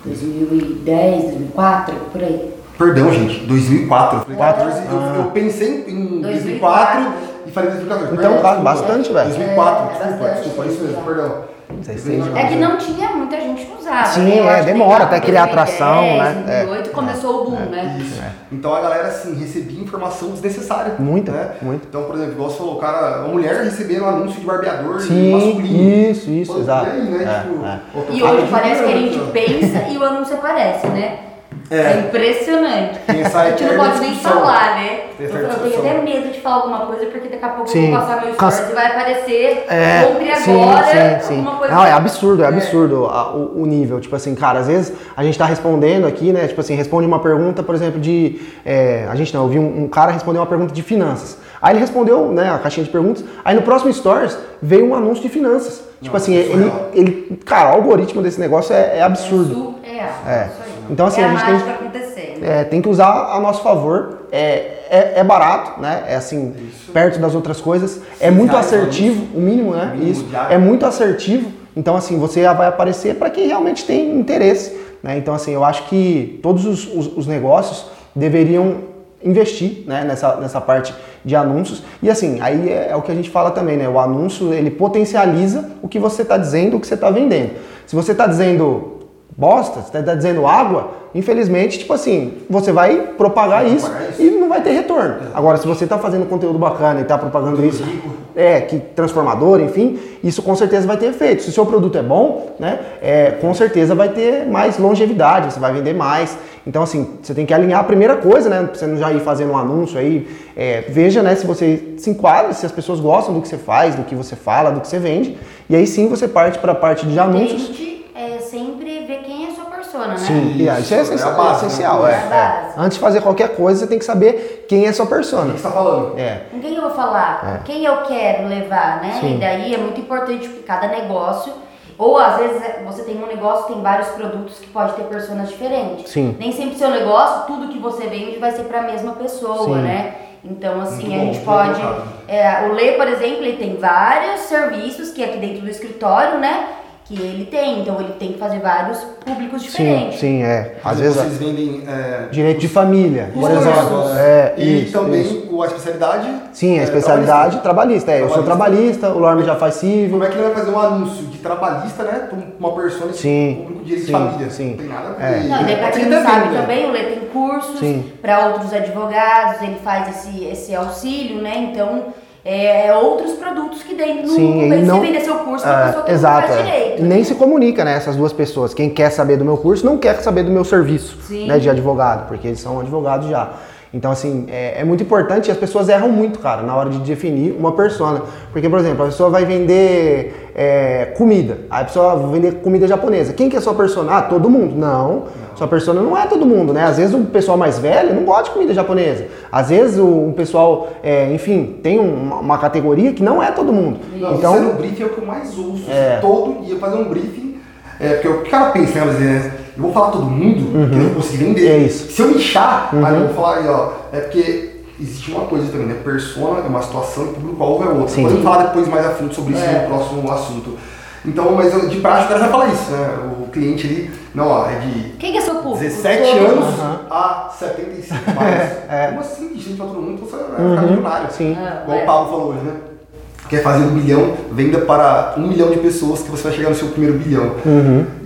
2010, 2004, por aí. Perdão, gente, 2004. Eu falei Quatro. 14, eu, eu pensei em 2004 2004 e falei 2014. Então, Perdão, bastante, velho. 2004, É, desculpa, bastante, desculpa, isso mesmo, perdão. 16 É que não tinha muita gente que usava. Sim, né? É, demora até criar 2010, atração, né? 2008 começou o boom, né? Isso. Então a galera, assim, recebia informação desnecessária. Muita, né? muita. Então, por exemplo, igual você falou, cara, uma mulher recebendo um anúncio de barbeador Sim, masculino. isso, isso, Pô, exato. E aí, né? É, tipo, é. E hoje parece que a gente pensa e o anúncio aparece, né? É. É, impressionante. A gente não pode nem discussão. falar, né? Eu, tenho até medo de falar alguma coisa, porque daqui a pouco Sim. eu vou passar meu stories e vai aparecer É, compre sim, agora sim, sim. alguma coisa. Não, é absurdo, é absurdo a- o, o nível. Tipo assim, cara, às vezes a gente tá respondendo aqui, né? Tipo assim, responde uma pergunta, por exemplo, de. é, a gente não, eu vi um, um cara responder uma pergunta de finanças. Aí ele respondeu, né, a caixinha de perguntas. Aí no próximo Stories veio um anúncio de finanças. Tipo assim, ele, ele. Cara, o algoritmo desse negócio é, é absurdo. Surreal. É. Isso. Então, assim, é a gente tem- acontecendo. É, tem que usar a nosso favor. É, é, é barato, né? É assim, perto das outras coisas. É muito reais assertivo, o mínimo, né? O mínimo Isso. diário. É muito assertivo. Então, assim, você vai aparecer para quem realmente tem interesse. Né? Então, assim, eu acho que todos os, os- os negócios deveriam investir né, nessa, nessa parte de anúncios. E assim, aí é, é o que a gente fala também, né? O anúncio, ele potencializa o que você está dizendo, o que você está vendendo. Se você está dizendo bosta, você está dizendo água, infelizmente, tipo assim, você vai propagar Vai isso, propagar isso. e não vai ter retorno. Agora, se você está fazendo conteúdo bacana e está propagando isso, é, que transformador, enfim, isso com certeza vai ter efeito. Se o seu produto é bom, né, é, com certeza vai ter mais longevidade, você vai vender mais. Então, assim, você tem que alinhar a primeira coisa, né, você não já ir fazendo um anúncio aí, é, veja, né, se você se enquadra, se as pessoas gostam do que você faz, do que você fala, do que você vende, e aí sim você parte para a parte de anúncios. Tente é, sempre ver quem é a sua persona, né? Sim, isso é, Isso, é a essencial. base, é essencial, né? é, É base. é. Antes de fazer qualquer coisa, você tem que saber quem é a sua O persona. que você tá falando? É. Com quem eu vou falar? Quem eu quero levar, né? Sim. E daí é muito importante que cada negócio, ou às vezes é- você tem um negócio, tem vários produtos que pode ter personas diferentes. Sim. Nem sempre seu negócio, tudo que você vende vai ser para a mesma pessoa, Sim. né? Então, assim, Muito a gente pode. é, o Lê, por exemplo, ele tem vários serviços que é aqui dentro do escritório, né? Que ele tem, então ele tem que fazer vários públicos diferentes. Sim, sim, é. Às Vocês vezes vendem é, direito de família, por exemplo. É, e isso, também isso. o- a especialidade. Sim, a é, especialidade trabalhista. É, eu sou Trabalhista. trabalhista, o Lorme já faz civil. Como é que ele vai fazer um anúncio de trabalhista, né? Uma pessoa de Sim, público de direito sim, de família? sim. Não tem nada a É. ver. Não, e daí pra Aqui quem não sabe né? também, o Lê tem cursos para outros advogados, ele faz esse, esse auxílio, né? Então, é, é outros produtos que não Sim, e não- você vender seu curso É, pessoa que exato. não é. direito. Nem se comunica, né, essas duas pessoas. Quem quer saber do meu curso não quer saber do meu serviço Sim. né, de advogado, porque eles são advogados já. Então, assim, é, é muito importante e as pessoas erram muito, cara, na hora de definir uma persona. Porque, por exemplo, a pessoa vai vender é, comida. Aí a pessoa vai vender comida japonesa. Quem que é sua persona? Ah, todo mundo. Não, sua persona não é todo mundo, né? Às vezes o pessoal mais velho não gosta de comida japonesa. Às vezes o, o pessoal, é, enfim, tem um- uma categoria que não é todo mundo. Não, então, é no briefing é o que eu mais ouço. É. Todo dia fazer um briefing. É, porque o cara pensa, né? É, eu vou falar todo mundo, que eu não consegui vender. É isso. Se eu inchar, aí eu vou falar aí, ó. É porque existe uma coisa também, né? Persona é uma situação e público-alvo é outra. Sim. Podemos falar depois mais a fundo sobre isso É. no próximo assunto. Então, mas eu- de prática o cara já fala isso, né? O cliente ali, não, ó, é de Quem que é seu público? 17 Todo anos mundo. a 75 mais. É. Como assim, gente, pra todo mundo, você vai ficar milionário. sim. Ah, Igual é. o Pablo falou hoje, né? Quer fazer um bilhão, venda para um milhão de pessoas que você vai chegar no seu primeiro bilhão.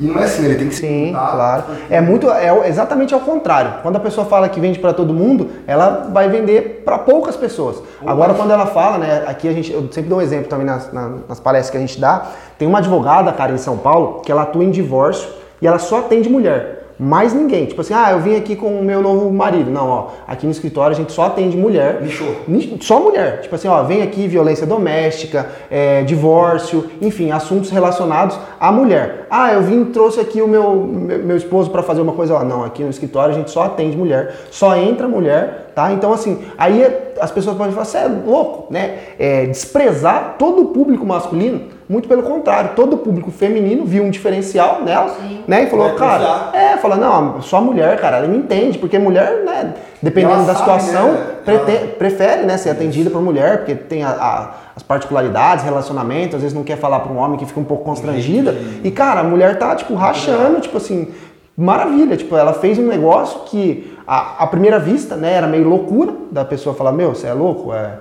E não é assim, ele tem que se Sim, contar. claro. É muito, é exatamente ao contrário. Quando a pessoa fala que vende para todo mundo, ela vai vender para poucas pessoas. Agora, quando ela fala, né? Aqui a gente, eu sempre dou um exemplo também nas, na- nas palestras que a gente dá. Tem uma advogada, cara, em São Paulo, que ela atua em divórcio e ela só atende mulher. Mais ninguém. Tipo assim, ah, eu vim aqui com o meu novo marido. Não, ó, aqui no escritório a gente só atende mulher. Nichou. Ni- Só mulher. Tipo assim, ó, vem aqui violência doméstica, é, divórcio, enfim, assuntos relacionados à mulher. Ah, eu vim trouxe aqui o meu, meu, esposo para fazer uma coisa lá. Não, aqui no escritório a gente só atende mulher, só entra mulher, tá? Então, assim, aí as pessoas podem falar, você é louco, né? É, desprezar todo o público masculino. Muito pelo contrário, todo o público feminino viu um diferencial nela, Sim. né? E falou, Vai cara, confiar. é, fala, não, só mulher, cara, ela me entende, porque mulher, né, dependendo Ela da sabe, situação, né? prete- prefere né, ser atendida por mulher, porque tem a- a- as particularidades, relacionamento, às vezes não quer falar para um homem que fica um pouco constrangida. E, cara, a mulher tá, tipo, rachando, tipo assim, maravilha. Tipo, ela fez um negócio que, à, à primeira vista, né, era meio loucura da pessoa falar, meu, você é louco? É,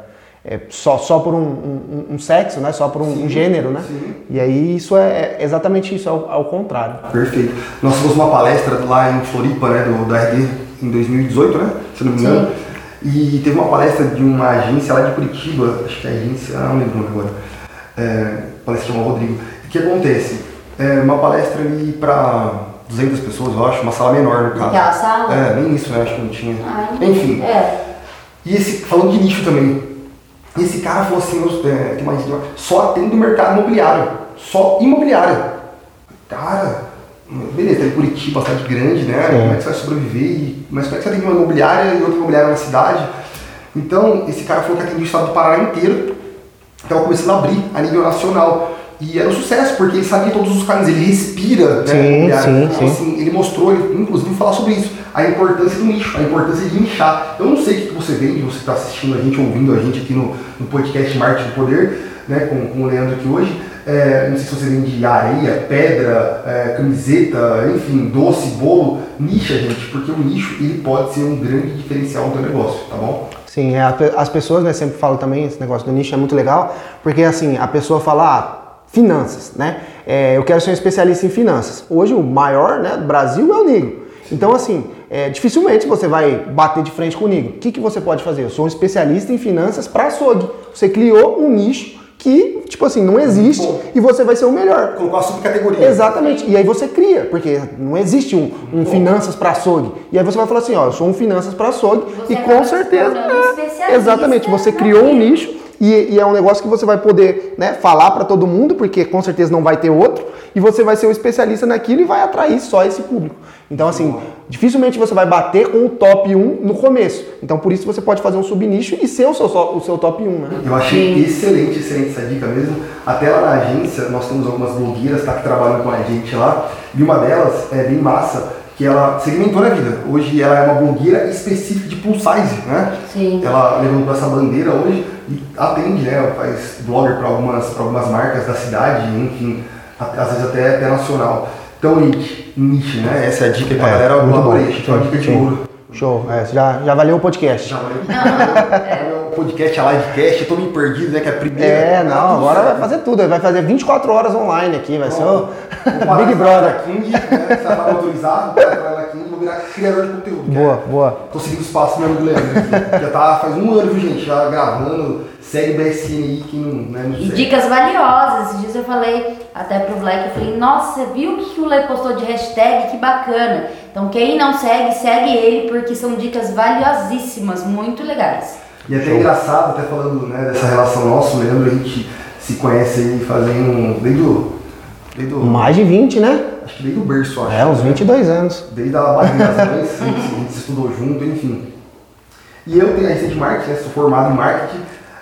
é só, só por um, um- um sexo, né? Só por um, um gênero, né? sim. E aí isso é, é exatamente isso, ao, ao contrário. Perfeito. Nós fizemos uma palestra lá em Floripa, né, do, da RD, em 2018, né? Se não me engano. E teve uma palestra de uma agência lá de Curitiba, acho que é a agência, não lembro agora. É, palestra chamada Rodrigo. O que acontece? É uma palestra ali para 200 pessoas, eu acho, uma sala menor no caso. Aquela sala? É, nem isso, né? Acho que não tinha. Ah, Enfim. É. E esse, falando de nicho também, esse cara falou assim, é, tem mais, só atende o mercado imobiliário, só imobiliário. Cara, beleza, tá em Curitiba, cidade grande, né? Sim. Como é que você vai sobreviver? E, mas como é que você atende uma imobiliária e outra imobiliária na cidade? Então, esse cara falou que atendia o estado do Paraná inteiro, estava começando a abrir a nível nacional. E era um sucesso, porque ele sabia todos os caminhos, ele respira, Sim, né? imobiliário. sim, Então, sim. assim, ele mostrou, ele inclusive falar sobre isso, a importância do nicho, a importância de nichar. Eu não sei o que você vende, você está assistindo a gente, ouvindo a gente aqui no, no podcast Marketing do Poder, né, com, com o Leandro aqui hoje. É, não sei se você vende areia, pedra, é, camiseta, enfim, doce, bolo. Nicha, gente, porque o nicho ele pode ser um grande diferencial do teu negócio, tá bom? Sim, é, as pessoas né, sempre falam também, esse negócio do nicho é muito legal, porque assim, a pessoa fala, ah, finanças, né? É, eu quero ser um especialista em finanças. Hoje o maior né, do Brasil é o Nigo. Então, assim, é, dificilmente você vai bater de frente com o Nigo. O que, que você pode fazer? Eu sou um especialista em finanças para açougue. Você criou um nicho que, tipo assim, não existe Bom. e você vai ser o melhor. Colocou a subcategoria. Exatamente. E aí você cria, porque não existe um, um finanças para açougue. E aí você vai falar assim, ó, eu sou um finanças para açougue Você e com certeza, é, especialista exatamente, você criou um nicho e, e é um negócio que você vai poder né, falar para todo mundo, porque com certeza não vai ter outro, e você vai ser um especialista naquilo e vai atrair só esse público. Então, assim, dificilmente você vai bater com o top 1 no começo. Então, por isso você pode fazer um subnicho e ser o seu, o seu top 1, né? Eu achei excelente, excelente essa dica mesmo. Até lá na agência nós temos algumas blogueiras tá, que trabalham com a gente lá. E uma delas é bem massa, que ela segmentou na vida. Hoje ela é uma blogueira específica de plus size, né? Sim. Ela levantou essa bandeira hoje e atende, né? Faz blogger para algumas, pra algumas marcas da cidade, enfim. às vezes até, até nacional. Então, niche, niche, né? Essa é a dica pra É, galera. muito bom. Então, a dica de ouro. Show, é, já, já valeu o podcast. Já valeu. É o podcast, a livecast, eu tô meio perdido, né? Que é a primeira. É, não, agora vai fazer tudo, vai fazer 24 horas online aqui, vai ser o Big Brother. King, né? Você tá autorizado, na King, vou virar criador de conteúdo. Boa, boa. Tô seguindo os passos do meu amigo Leandro aqui. Já tá faz um ano, viu, gente? Já gravando, segue BSN aí, quem não, né, não E segue. dicas valiosas. Esses dias eu falei até pro Black, eu falei, nossa, você viu o que que o Lê postou de hashtag? Que bacana. Então quem não segue, segue ele, porque são dicas valiosíssimas, muito legais. E até engraçado, até falando né, dessa relação nossa, o Leandro, a gente se conhece aí fazendo. desde o. Desde o Mais de 20, né? acho que desde o berço, acho. É, uns 22 anos. Desde a barriga das mães, a gente, a gente se estudou junto, enfim. E eu tenho a agência de marketing, né, sou formado em marketing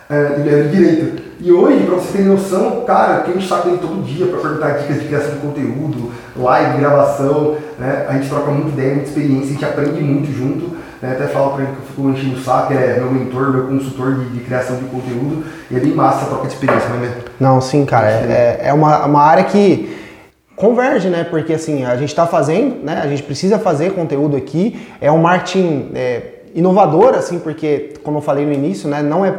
eh, e Leandro direito. E hoje, pra vocês terem noção, cara, tem um saco dele todo dia pra perguntar dicas de criação de conteúdo, live, gravação, né? A gente troca muita ideia, muita experiência, a gente aprende muito junto. Né? Até falo pra ele que eu fico enchendo o saco, é meu mentor, meu consultor de, de criação de conteúdo. E é bem massa essa troca de experiência, não é mesmo? Não, sim, cara, é, é uma, uma área que converge, né? Porque assim, a gente está fazendo, né? A gente precisa fazer conteúdo aqui. É um marketing é, inovador, assim, porque, como eu falei no início, né? Não é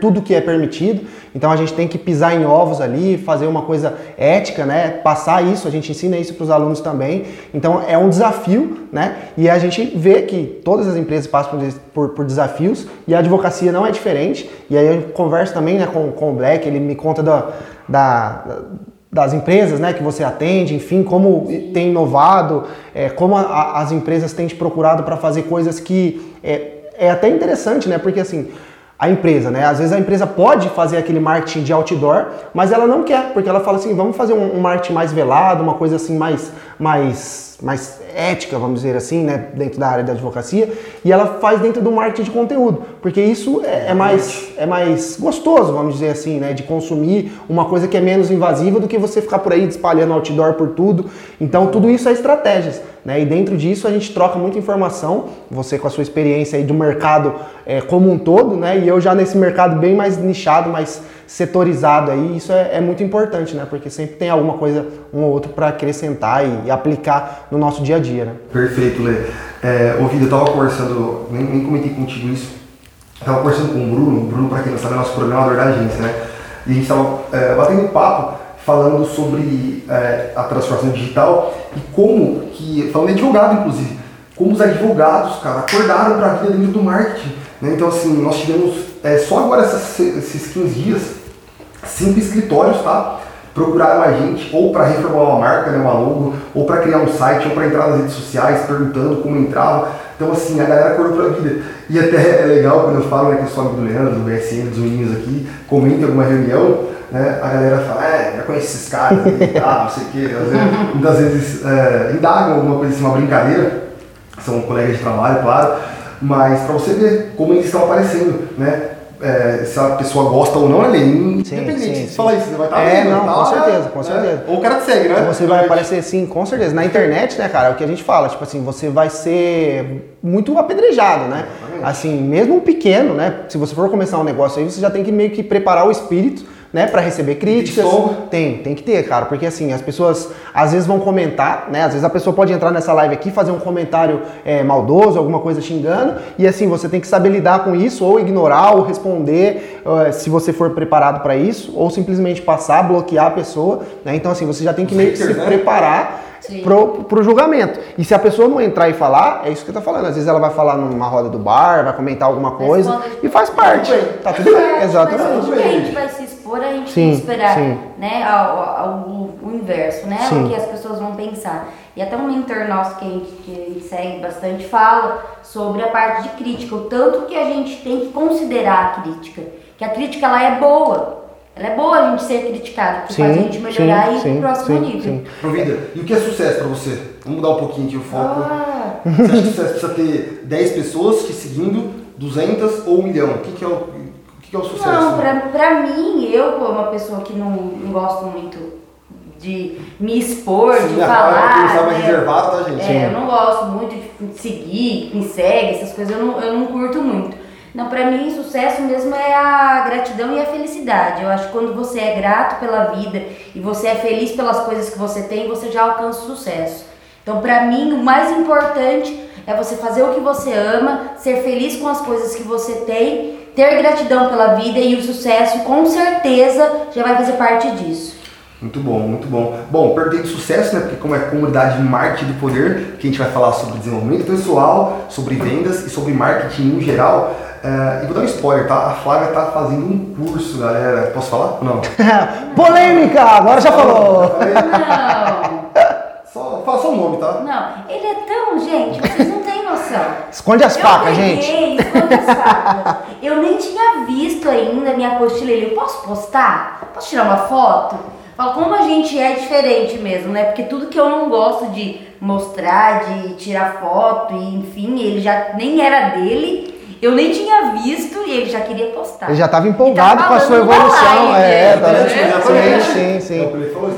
tudo que é permitido. Então a gente tem que pisar em ovos ali, fazer uma coisa ética, né? Passar isso, a gente ensina isso para os alunos também. Então é um desafio, né? E a gente vê que todas as empresas passam por, por, por desafios e a advocacia não é diferente. E aí eu converso também né, com, com o Black, ele me conta da, da, das empresas né, que você atende, enfim, como tem inovado, é, como a- as empresas têm te procurado para fazer coisas que é, é até interessante, né? Porque assim, a empresa, né? Às vezes a empresa pode fazer aquele marketing de outdoor, mas ela não quer, porque ela fala assim, vamos fazer um, um marketing mais velado, uma coisa assim mais, mais, mais ética, vamos dizer assim, né? Dentro da área da advocacia, e ela faz dentro do marketing de conteúdo, porque isso é, é mais, é mais gostoso, vamos dizer assim, né? De consumir uma coisa que é menos invasiva do que você ficar por aí espalhando outdoor por tudo. Então tudo isso é estratégias. Né? E dentro disso a gente troca muita informação, você com a sua experiência aí do mercado é, como um todo, né? E eu já nesse mercado bem mais nichado, mais setorizado aí, isso é, é muito importante, né? Porque sempre tem alguma coisa, um ou outro, para acrescentar e, e aplicar no nosso dia a dia, né? Perfeito, Lê. É, ô, Vida, eu tava conversando, nem, nem comentei contigo isso, tava conversando com o Bruno, o Bruno, para quem não sabe, é nosso programador da agência, né? E a gente tava é, batendo papo falando sobre é, a transformação digital e como que, falando de advogado inclusive, como os advogados, cara, acordaram para a vida dentro do marketing. Né? Então, assim, nós tivemos é, só agora essas, esses 15 dias, cinco escritórios, tá? Procuraram a gente ou para reformular uma marca, né, uma logo, ou para criar um site, ou para entrar nas redes sociais perguntando como entrava. Então, assim, a galera acordou pra vida. E até é legal quando eu falo né, que eu sou amigo do Leandro, do BSN, dos meninos aqui, comento em alguma reunião, né, a galera fala, é, já conheço esses caras tá, não sei o quê. Às vezes, muitas vezes é, indagam alguma coisa assim, uma brincadeira. São colegas de trabalho, claro. Mas para você ver como eles estão aparecendo, né? É, se a pessoa gosta ou não, é lei. Independente. sim, Você sim. fala isso, você vai estar É, vendo, não, tá, com certeza, né? com certeza. Ou o cara te segue, né? Você vai aparecer sim, com certeza. Na internet, né, cara, é o que a gente fala, tipo assim, você vai ser muito apedrejado, né? Assim, mesmo um pequeno, né? Se você for começar um negócio aí, você já tem que meio que preparar o espírito, né, para receber críticas. Tem, tem que ter, cara, porque assim, as pessoas às vezes vão comentar, né? Às vezes a pessoa pode entrar nessa live aqui, fazer um comentário é, maldoso, alguma coisa xingando, e assim, você tem que saber lidar com isso, ou ignorar, ou responder, eh, se você for preparado para isso, ou simplesmente passar, bloquear a pessoa, né? Então, assim, você já tem que meio que se né? preparar Sim. pro, pro julgamento. E se a pessoa não entrar e falar, é isso que eu tô falando. Às vezes ela vai falar numa roda do bar, vai comentar alguma coisa, e faz parte. Tudo bem. Tá tudo bem, Mas exatamente. gente vai se expor, a gente Sim, tem que esperar sim. né, ao, ao- o, o inverso, né? Sim. O que as pessoas vão pensar. E até um mentor nosso que a, gente, que a gente segue bastante fala sobre a parte de crítica, o tanto que a gente tem que considerar a crítica. Que a crítica ela é boa. Ela é boa a gente ser criticado, porque faz a gente melhorar e ir pro próximo nível. Pro vida. E o que é sucesso pra você? Vamos mudar um pouquinho aqui o foco. Ah, Você acha que sucesso precisa ter 10 pessoas te seguindo, 200 ou 1 milhão? O que, que, é, o que, é o sucesso? Não, pra, pra mim, eu, como uma pessoa que não, não gosto muito de me expor, Sim, de falar. Mais né? reservado, tá, gente? É, eu não gosto muito de seguir, me segue, essas coisas eu não, eu não curto muito. Não, para mim, sucesso mesmo é a gratidão e a felicidade. Eu acho que quando você é grato pela vida e você é feliz pelas coisas que você tem, você já alcança o sucesso. Então, para mim, o mais importante é você fazer o que você ama, ser feliz com as coisas que você tem, ter gratidão pela vida e o sucesso, com certeza, já vai fazer parte disso. Muito bom, muito bom. Bom, perguntei de sucesso, né? Porque como é comunidade de marketing do poder, que a gente vai falar sobre desenvolvimento pessoal, sobre vendas e sobre marketing em geral. Uh, e vou dar um spoiler, tá? A Flávia tá fazendo um curso, galera. Posso falar? Não. Polêmica! Agora já falou! Não! Só, fala só o nome, tá? Não, ele é tão, gente, vocês não têm noção. Esconde as Eu facas, peguei, gente. esconde as facas. Eu nem tinha visto ainda minha apostila. Ele, eu posso postar? Posso tirar uma foto? Fala como a gente é diferente mesmo, né? Porque tudo que eu não gosto de mostrar, de tirar foto, e enfim, ele já nem era dele. Eu nem tinha visto e ele já queria postar. Ele já estava empolgado tá com a sua evolução. live, É, né? tá É, vendo? Sim, sim, sim. É ele falou,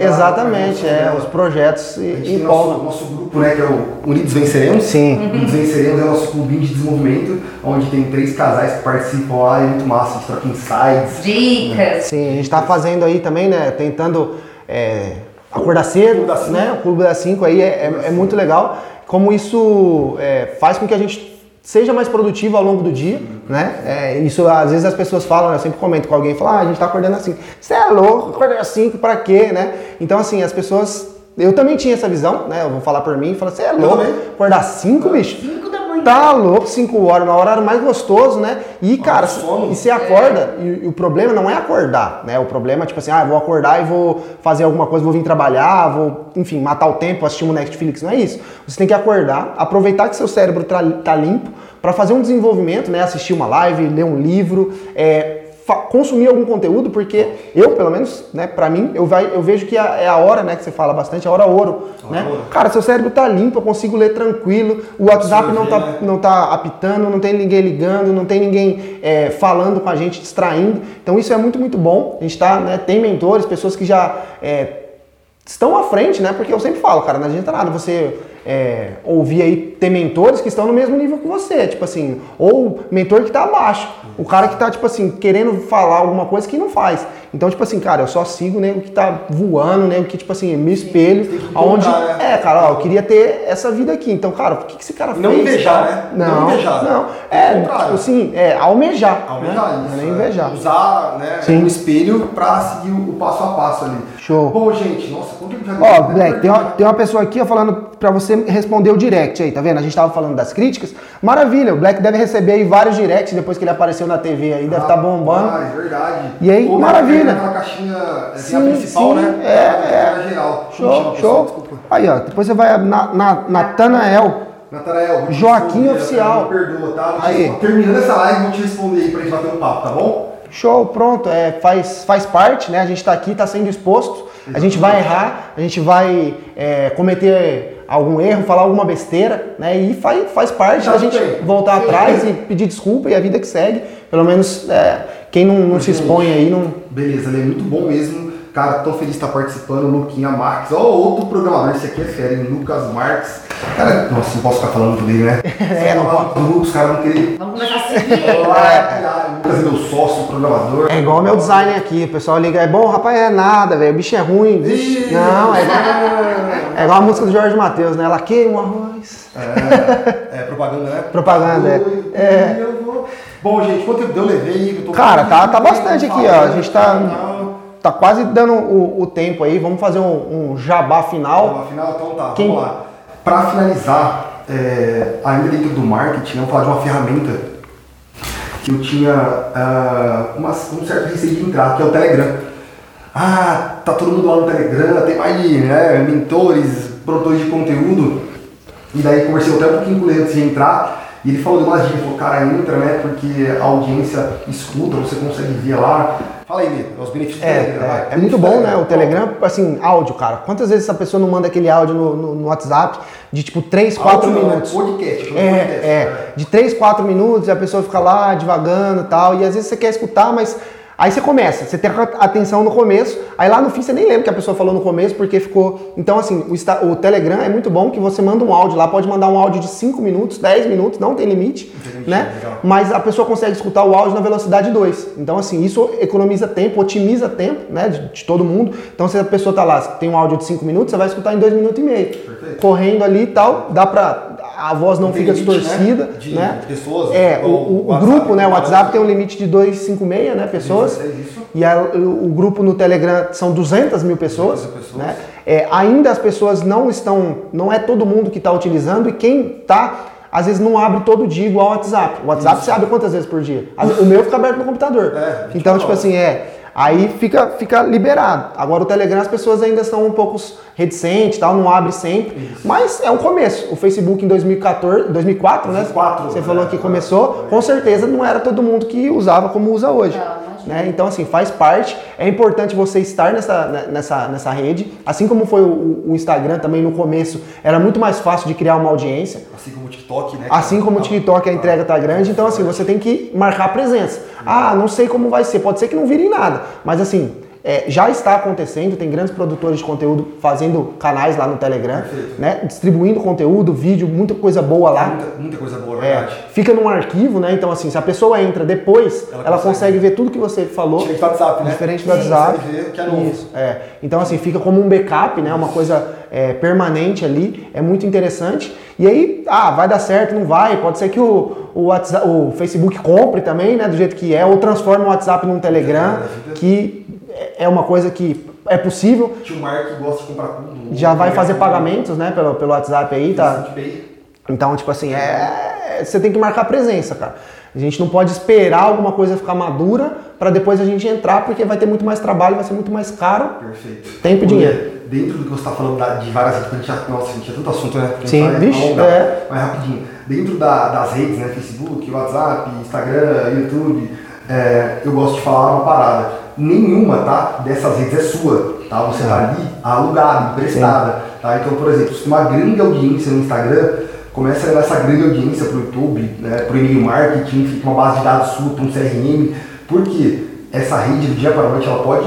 Exatamente, evolução é. dela. Os projetos tem empolgam. nosso, nosso grupo, né, que é o Unidos Venceremos. Sim. Unidos Venceremos é o nosso clubinho de desenvolvimento, onde tem três casais que participam lá, é muito massa, a gente troca insights. Dicas. Sim, a gente está fazendo aí também, né? Tentando é, acordar cedo, né? O Clube das 5 aí é, é- é muito legal. Como isso é, faz com que a gente seja mais produtivo ao longo do dia, né? É, isso às vezes as pessoas falam, né? eu sempre comento com alguém, fala, ah, a gente tá acordando 5. Você é louco, acordar às 5 pra quê, né? Então assim, as pessoas. Eu também tinha essa visão, né? Eu vou falar por mim e falar, você é louco, acordar às 5, bicho? 5 da. Tá louco, 5 horas, na horário mais gostoso, né? E, cara, sono. e você acorda, e, e o problema não é acordar, né? O problema é tipo assim, ah, vou acordar e vou fazer alguma coisa, vou vir trabalhar, vou, enfim, matar o tempo, assistir um Netflix, não é isso. Você tem que acordar, aproveitar que seu cérebro tá, tá limpo para fazer um desenvolvimento, né? Assistir uma live, ler um livro, é, consumir algum conteúdo, porque eu, pelo menos, né, para mim, eu, vai, eu vejo que a- é a hora, né, que você fala bastante, a hora ouro, né? ouro. Cara, seu cérebro tá limpo, eu consigo ler tranquilo, o WhatsApp não tá, né? não tá apitando, não tem ninguém ligando, não tem ninguém é, falando com a gente, distraindo. Então isso é muito, muito bom. A gente tá, né, tem mentores, pessoas que já é, estão à frente, né? Porque eu sempre falo, cara, não adianta nada você é, ouvir aí, ter mentores que estão no mesmo nível que você, tipo assim, ou mentor que tá abaixo. O cara que tá, tipo assim, querendo falar alguma coisa que não faz. Então, tipo assim, cara, eu só sigo o nego que tá voando, nego que, tipo assim, me espelho, aonde. né? É, cara, ó, eu queria ter essa vida aqui. Então, cara, o que, que esse cara Não fez? invejar, né? Não, Não não. invejar. Não, Ao é, tipo assim, é almejar. Almejar né? isso. Não é né? invejar. Usar né, Sim. um espelho pra seguir o o passo a passo ali. Show. Bom, gente, nossa, quanto tempo já Ó, deu? Black, tem uma, tem uma pessoa aqui ó, falando pra você responder o direct aí, tá vendo? A gente tava falando das críticas. Maravilha, o Black deve receber aí vários directs depois que ele apareceu na TV aí, deve estar tá bombando. Ah, é verdade. E aí, maravilha. Aquela caixinha é, Sim, tem a principal, sim, né? é, caixinha geral. Show, show. Desculpa. Aí, ó, depois você vai na, na, Natanael. Natanael, Joaquim Oficial. Me perdoa, tá? Aí. Terminando essa live, vou te responder aí pra gente bater um papo, tá bom? Show, pronto, é, faz, faz parte, né? A gente tá aqui, tá sendo exposto. A gente vai errar, a gente vai é, cometer algum erro, falar alguma besteira, né? E faz, faz parte Tá da gente bem. voltar atrás e pedir desculpa e a vida que segue. Pelo menos é, quem não, não se expõe aí não. Beleza, ele é muito bom mesmo. Cara, tô feliz de estar participando. Luquinha Marques, ó, outro programador. Esse aqui é fera, hein? Lucas Marques. Cara, nossa, não posso ficar falando dele, né? É, não pode. Do Lucas, os caras vão querer. Vamos começar a seguir. Ah, Lucas é meu sócio, programador. É igual o meu design aqui, o pessoal liga, é bom, rapaz, é nada, velho, o bicho é ruim. Ih. Não, é igual, é igual a música do Jorge Matheus, né? Ela queima o arroz. É, é propaganda, né? Propaganda, é. É. eu vou- Bom, gente, quanto tempo deu? Eu levei. Eu Cara, tá, tá bastante aqui, ó. A gente tá, tá quase dando o, o tempo aí. Vamos fazer um, um jabá final. Afinal, então tá, Quem- vamos lá. Para finalizar, é, ainda dentro do marketing, vamos falar de uma ferramenta que eu tinha ah, uma- um certo receio de entrar, que é o Telegram. Ah, tá todo mundo lá no Telegram, tem mais de né, mentores, produtores de conteúdo. E daí conversei até um pouquinho com ele antes de entrar. E ele falou de umas dicas, falou, cara, entra, né? Porque a audiência escuta, você consegue ver lá. Fala aí, Lê, os benefícios do É, Telegram. vai. é, é muito bom, né? O Telegram, assim, áudio, cara. Quantas vezes essa pessoa não manda aquele áudio no, no- no WhatsApp de tipo 3, 4 Áudio não, minutos? É podcast, É, de podcast. é, de 3, 4 minutos e a pessoa fica lá divagando e tal. E às vezes você quer escutar, mas Aí você começa, você tem atenção no começo, aí lá no fim você nem lembra que a pessoa falou no começo, porque ficou. Então, assim, o, o Telegram é muito bom que você manda um áudio lá, pode mandar um áudio de 5 minutos, 10 minutos, não tem limite, Entendi, né? Legal. Mas a pessoa consegue escutar o áudio na velocidade 2. Então, assim, isso economiza tempo, otimiza tempo, né, de, de, todo mundo. Então, se a pessoa tá lá, tem um áudio de 5 minutos, você vai escutar em 2 minutos e meio. Perfeito. Correndo ali e tal, dá pra a voz não fica limite, distorcida, né? De né? pessoas. É, o, o, o grupo, né? O WhatsApp tem um limite de 256, né? Pessoas. Isso, isso. E a, o, o, grupo no Telegram são 200 mil pessoas. 200 pessoas. Né? É, ainda as pessoas não estão, não é todo mundo que está utilizando e quem está às vezes não abre todo dia igual o WhatsApp. O WhatsApp Isso. você abre quantas vezes por dia? O meu fica aberto no computador. É, então, tipo assim, é. Aí fica, fica liberado. Agora o Telegram as pessoas ainda são um pouco reticentes, tal, não abre sempre. Isso. Mas é um começo. O Facebook em 2014, 2004, 2004 né? Você falou que começou. Com certeza não era todo mundo que usava como usa hoje. Né? Então, assim, faz parte. É importante você estar nessa, né, nessa, nessa rede. Assim como foi o, o Instagram também no começo, era muito mais fácil de criar uma audiência. Assim como o TikTok, né? Assim como o TikTok, a entrega tá grande. Então, assim, você tem que marcar presença. Ah, não sei como vai ser. Pode ser que não vire nada. Mas, assim, é, já está acontecendo, tem grandes produtores de conteúdo fazendo canais lá no Telegram, né? Distribuindo conteúdo, vídeo, muita coisa boa lá. Muita, muita coisa boa, é, verdade. Fica num arquivo, né? Então, assim, se a pessoa entra depois, ela, ela consegue. consegue. ver tudo que você falou. Diferente do WhatsApp, né? Diferente do WhatsApp. Ver que é novo. Isso, é. Então, assim, fica como um backup, né? Uma coisa é, permanente ali. É muito interessante. E aí, ah, vai dar certo, não vai. Pode ser que o, o, WhatsApp, o Facebook compre também, né? Do jeito que é, ou transforme o WhatsApp num Telegram, é, que é uma coisa que é possível. Tinha um Mark que gosta de comprar tudo. Já vai fazer pagamentos, né, pelo, pelo WhatsApp aí, tá? Então, tipo assim, é, você tem que marcar presença, cara. A gente não pode esperar alguma coisa ficar madura para depois a gente entrar, porque vai ter muito mais trabalho, vai ser muito mais caro. Perfeito. Tempo e dinheiro. Dentro do que você está falando de várias redes, a gente já, nossa, a gente tinha tanto assunto, né? Sim, bicho, é. Mas rapidinho, dentro da, das redes, né? Facebook, WhatsApp, Instagram, YouTube, é, eu gosto de falar uma parada nenhuma tá, dessas redes é sua. Tá? Você está ali alugada, emprestada. Tá? Então, por exemplo, se tem uma grande audiência no Instagram, começa a levar essa grande audiência para o YouTube, né, para o e-mail marketing, fica uma base de dados sua, para um CRM, porque essa rede do dia para a noite ela pode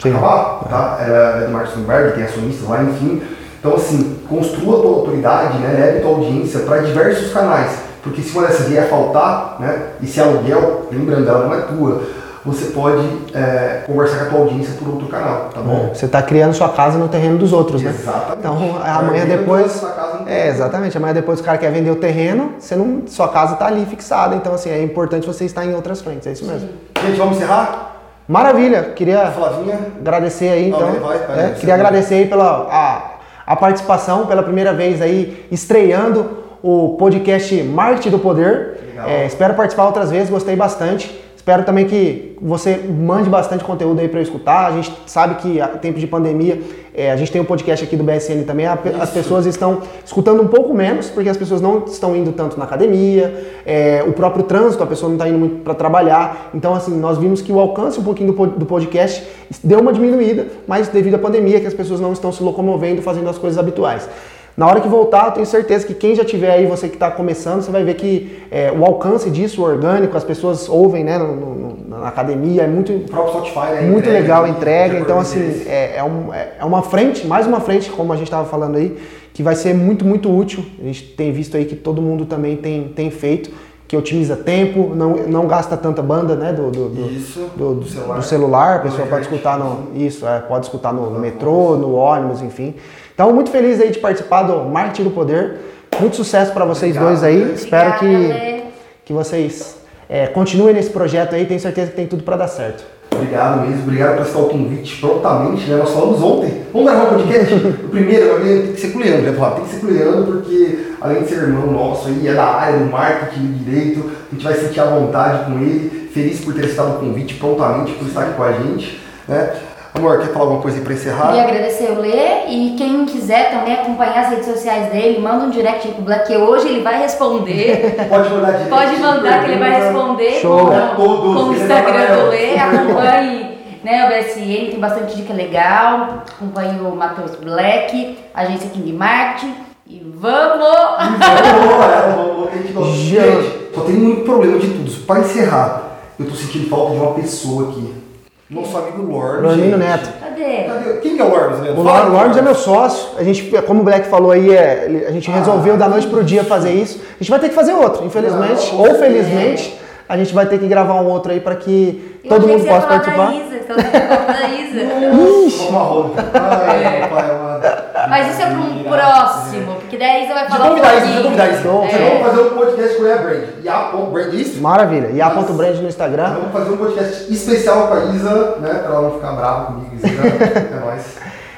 Sim. acabar. Tá? É do Mark Zuckerberg, tem acionistas lá, enfim. Então, assim, construa a tua autoridade, né, leve a tua audiência para diversos canais. Porque se uma dessas vier faltar, né, e se aluguel, lembrando, ela não é tua, você pode é, conversar com a tua audiência por outro canal, tá bom? É, você está criando sua casa no terreno dos outros, né? Exatamente. Então amanhã depois. É, exatamente. Amanhã depois o cara quer vender o terreno, você não, sua casa está ali fixada. Então, assim, é importante você estar em outras frentes. É isso mesmo. Sim. Gente, vamos encerrar? Maravilha. Queria Flavinha. agradecer aí, então. Não, vai, vai, é, queria agradecer aí pela a, a participação, pela primeira vez aí, estreando o podcast Marketing do Poder. É, espero participar outras vezes, gostei bastante. Espero também que você mande bastante conteúdo aí para eu escutar. A gente sabe que a tempo de pandemia, é, a gente tem um podcast aqui do BSN também, a, as pessoas estão escutando um pouco menos, porque as pessoas não estão indo tanto na academia, é, o próprio trânsito, a pessoa não está indo muito para trabalhar. Então, assim, nós vimos que o alcance um pouquinho do, do podcast deu uma diminuída, mas devido à pandemia, que as pessoas não estão se locomovendo, fazendo as coisas habituais. Na hora que voltar, eu tenho certeza que quem já tiver aí, você que está começando, você vai ver que é, o alcance disso, o orgânico, as pessoas ouvem né, no, no, na academia, é muito, o próprio Spotify, né, muito entrega, legal a entrega. Então, assim, é, é, um, é, é uma frente, mais uma frente, como a gente estava falando aí, que vai ser muito, muito útil. A gente tem visto aí que todo mundo também tem, tem feito que otimiza tempo, não, não gasta tanta banda né, do, do, do, isso, do, do celular. do celular, a pessoa pode escutar no. Isso, é, pode escutar no, no metrô, no ônibus, enfim. Então, muito feliz aí de participar do Marketing do Poder. Muito sucesso para vocês Obrigado, dois aí. Obrigada, Espero que, que vocês é, continuem nesse projeto aí. Tenho certeza que tem tudo para dar certo. Obrigado mesmo, obrigado por aceitar o convite prontamente, né? Nós falamos ontem. Vamos gravar um podcast? o primeiro, tem que ser com o Leandro, né? Tem que ser com o Leandro, porque além de ser irmão nosso aí, é da área do marketing do direito, a gente vai sentir à vontade com ele. Feliz por ter aceitado o convite prontamente, por estar aqui com a gente. Né? Amor, quer falar alguma coisa pra encerrar? Queria agradecer o Lê e quem quiser também acompanhar as redes sociais dele, manda um direct aí pro Black, que hoje ele vai responder. Pode mandar direct. Pode mandar que ele vai responder Show. com, com o Instagram do Lê. Acompanhe né, o BSN, tem bastante dica legal. Acompanhe o Matheus Black, agência King Marketing. E vamos! E vamos, vamos, vamos, gente, só tem muito problema de tudo. Para encerrar, eu tô sentindo falta de uma pessoa aqui. Nosso amigo Lord. Lormino gente. Neto. Cadê? Cadê? Quem que é o Lord, Leandro? O Fala, Lord, Lord é meu sócio. A gente, como o Black falou aí, é, a gente resolveu da noite pro dia fazer isso. A gente vai ter que fazer outro, infelizmente. Não, ou felizmente, a gente vai ter que gravar um outro aí para que Eu todo mundo possa falar da participar. Isa, falar da Isa. Vamos uma roda. Ai, meu pai, mano. Mas isso é para um próximo, porque daí a Isa vai eu falar um convidar isso, deixa eu pouquinho. Show, Então, show. Vamos fazer um podcast com a Brand. E a Ponto Brand, isso? Maravilha. E a ponto brand no Instagram. Vamos fazer um podcast especial com a Isa, né? Pra ela não ficar brava comigo, Isa. É nóis.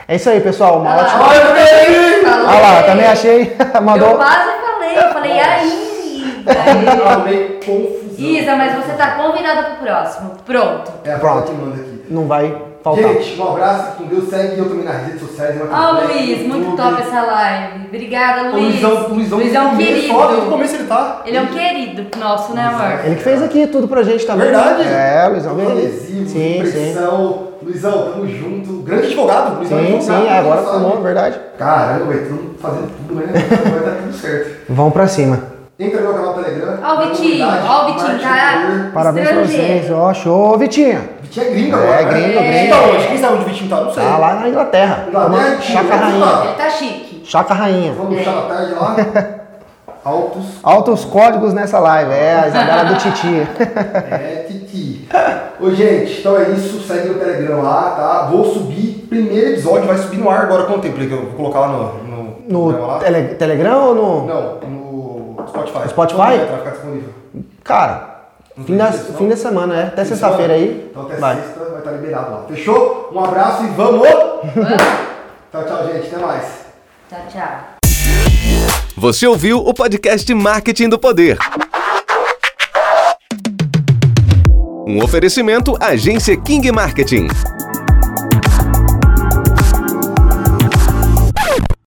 É isso aí, pessoal. Uma Olha lá. ótima. Olha, eu também! Falei. Olha lá, também achei. Eu Mandou. quase falei, eu falei, aí? Arrumei confusão. Isa, mas você tá convidada pro próximo. Pronto. É Pronto. Manda aqui. Não vai faltar. Gente, um abraço, com Deus. Segue eu também nas redes sociais. Ah, acompanho Luiz, muito YouTube. top essa live. Obrigada, O Luiz. Luizão, o Luizão, Luiz é um o começo, Só desde o querido. começo ele tá. Ele é um querido nosso, né, amor? Ele que fez aqui tudo pra gente também. Verdade? É, Luizão. Veio. adesivo, Sim, sim. Luizão, tamo junto. Grande advogado. Luizão Sim, advogado, sim, agora formou, verdade. Caramba, velho, estamos fazendo tudo, né? Vai dar tudo certo. Vamos pra cima. Entra no meu canal do Telegram. Ó o Vitinho, ó o Vitinho, tá? Parabéns pra vocês. Ó, show, Vitinho. Vitinho é gringo É, agora. né? gringo, Vitinho gringo. tá onde? Quem sabe onde o Vitinho tá? Não sei. Tá lá na Inglaterra. Inglaterra, Vitinho, chaca vamos rainha. Ele tá chique. Chaca rainha. Vamos chá da tarde lá. Altos. Altos códigos nessa live. É, a Isabela do Titi. É, Titi. Ô, gente, então é isso. Segue o Telegram lá, tá? Vou subir. Primeiro episódio vai subir no ar agora quanto tempo? Que eu vou colocar lá no. No, No lá. tele- Telegram ou no. Não, no Spotify. Spotify? Vai ficar disponível? Cara, fim, da, fim da semana, é. Até sexta-feira aí. Então até Vai. sexta vai estar liberado lá. Fechou? Um abraço e vamos! tchau, tchau, gente. Até mais. Tchau, tchau. Você ouviu o podcast Marketing do Poder. Um oferecimento Agência King Marketing.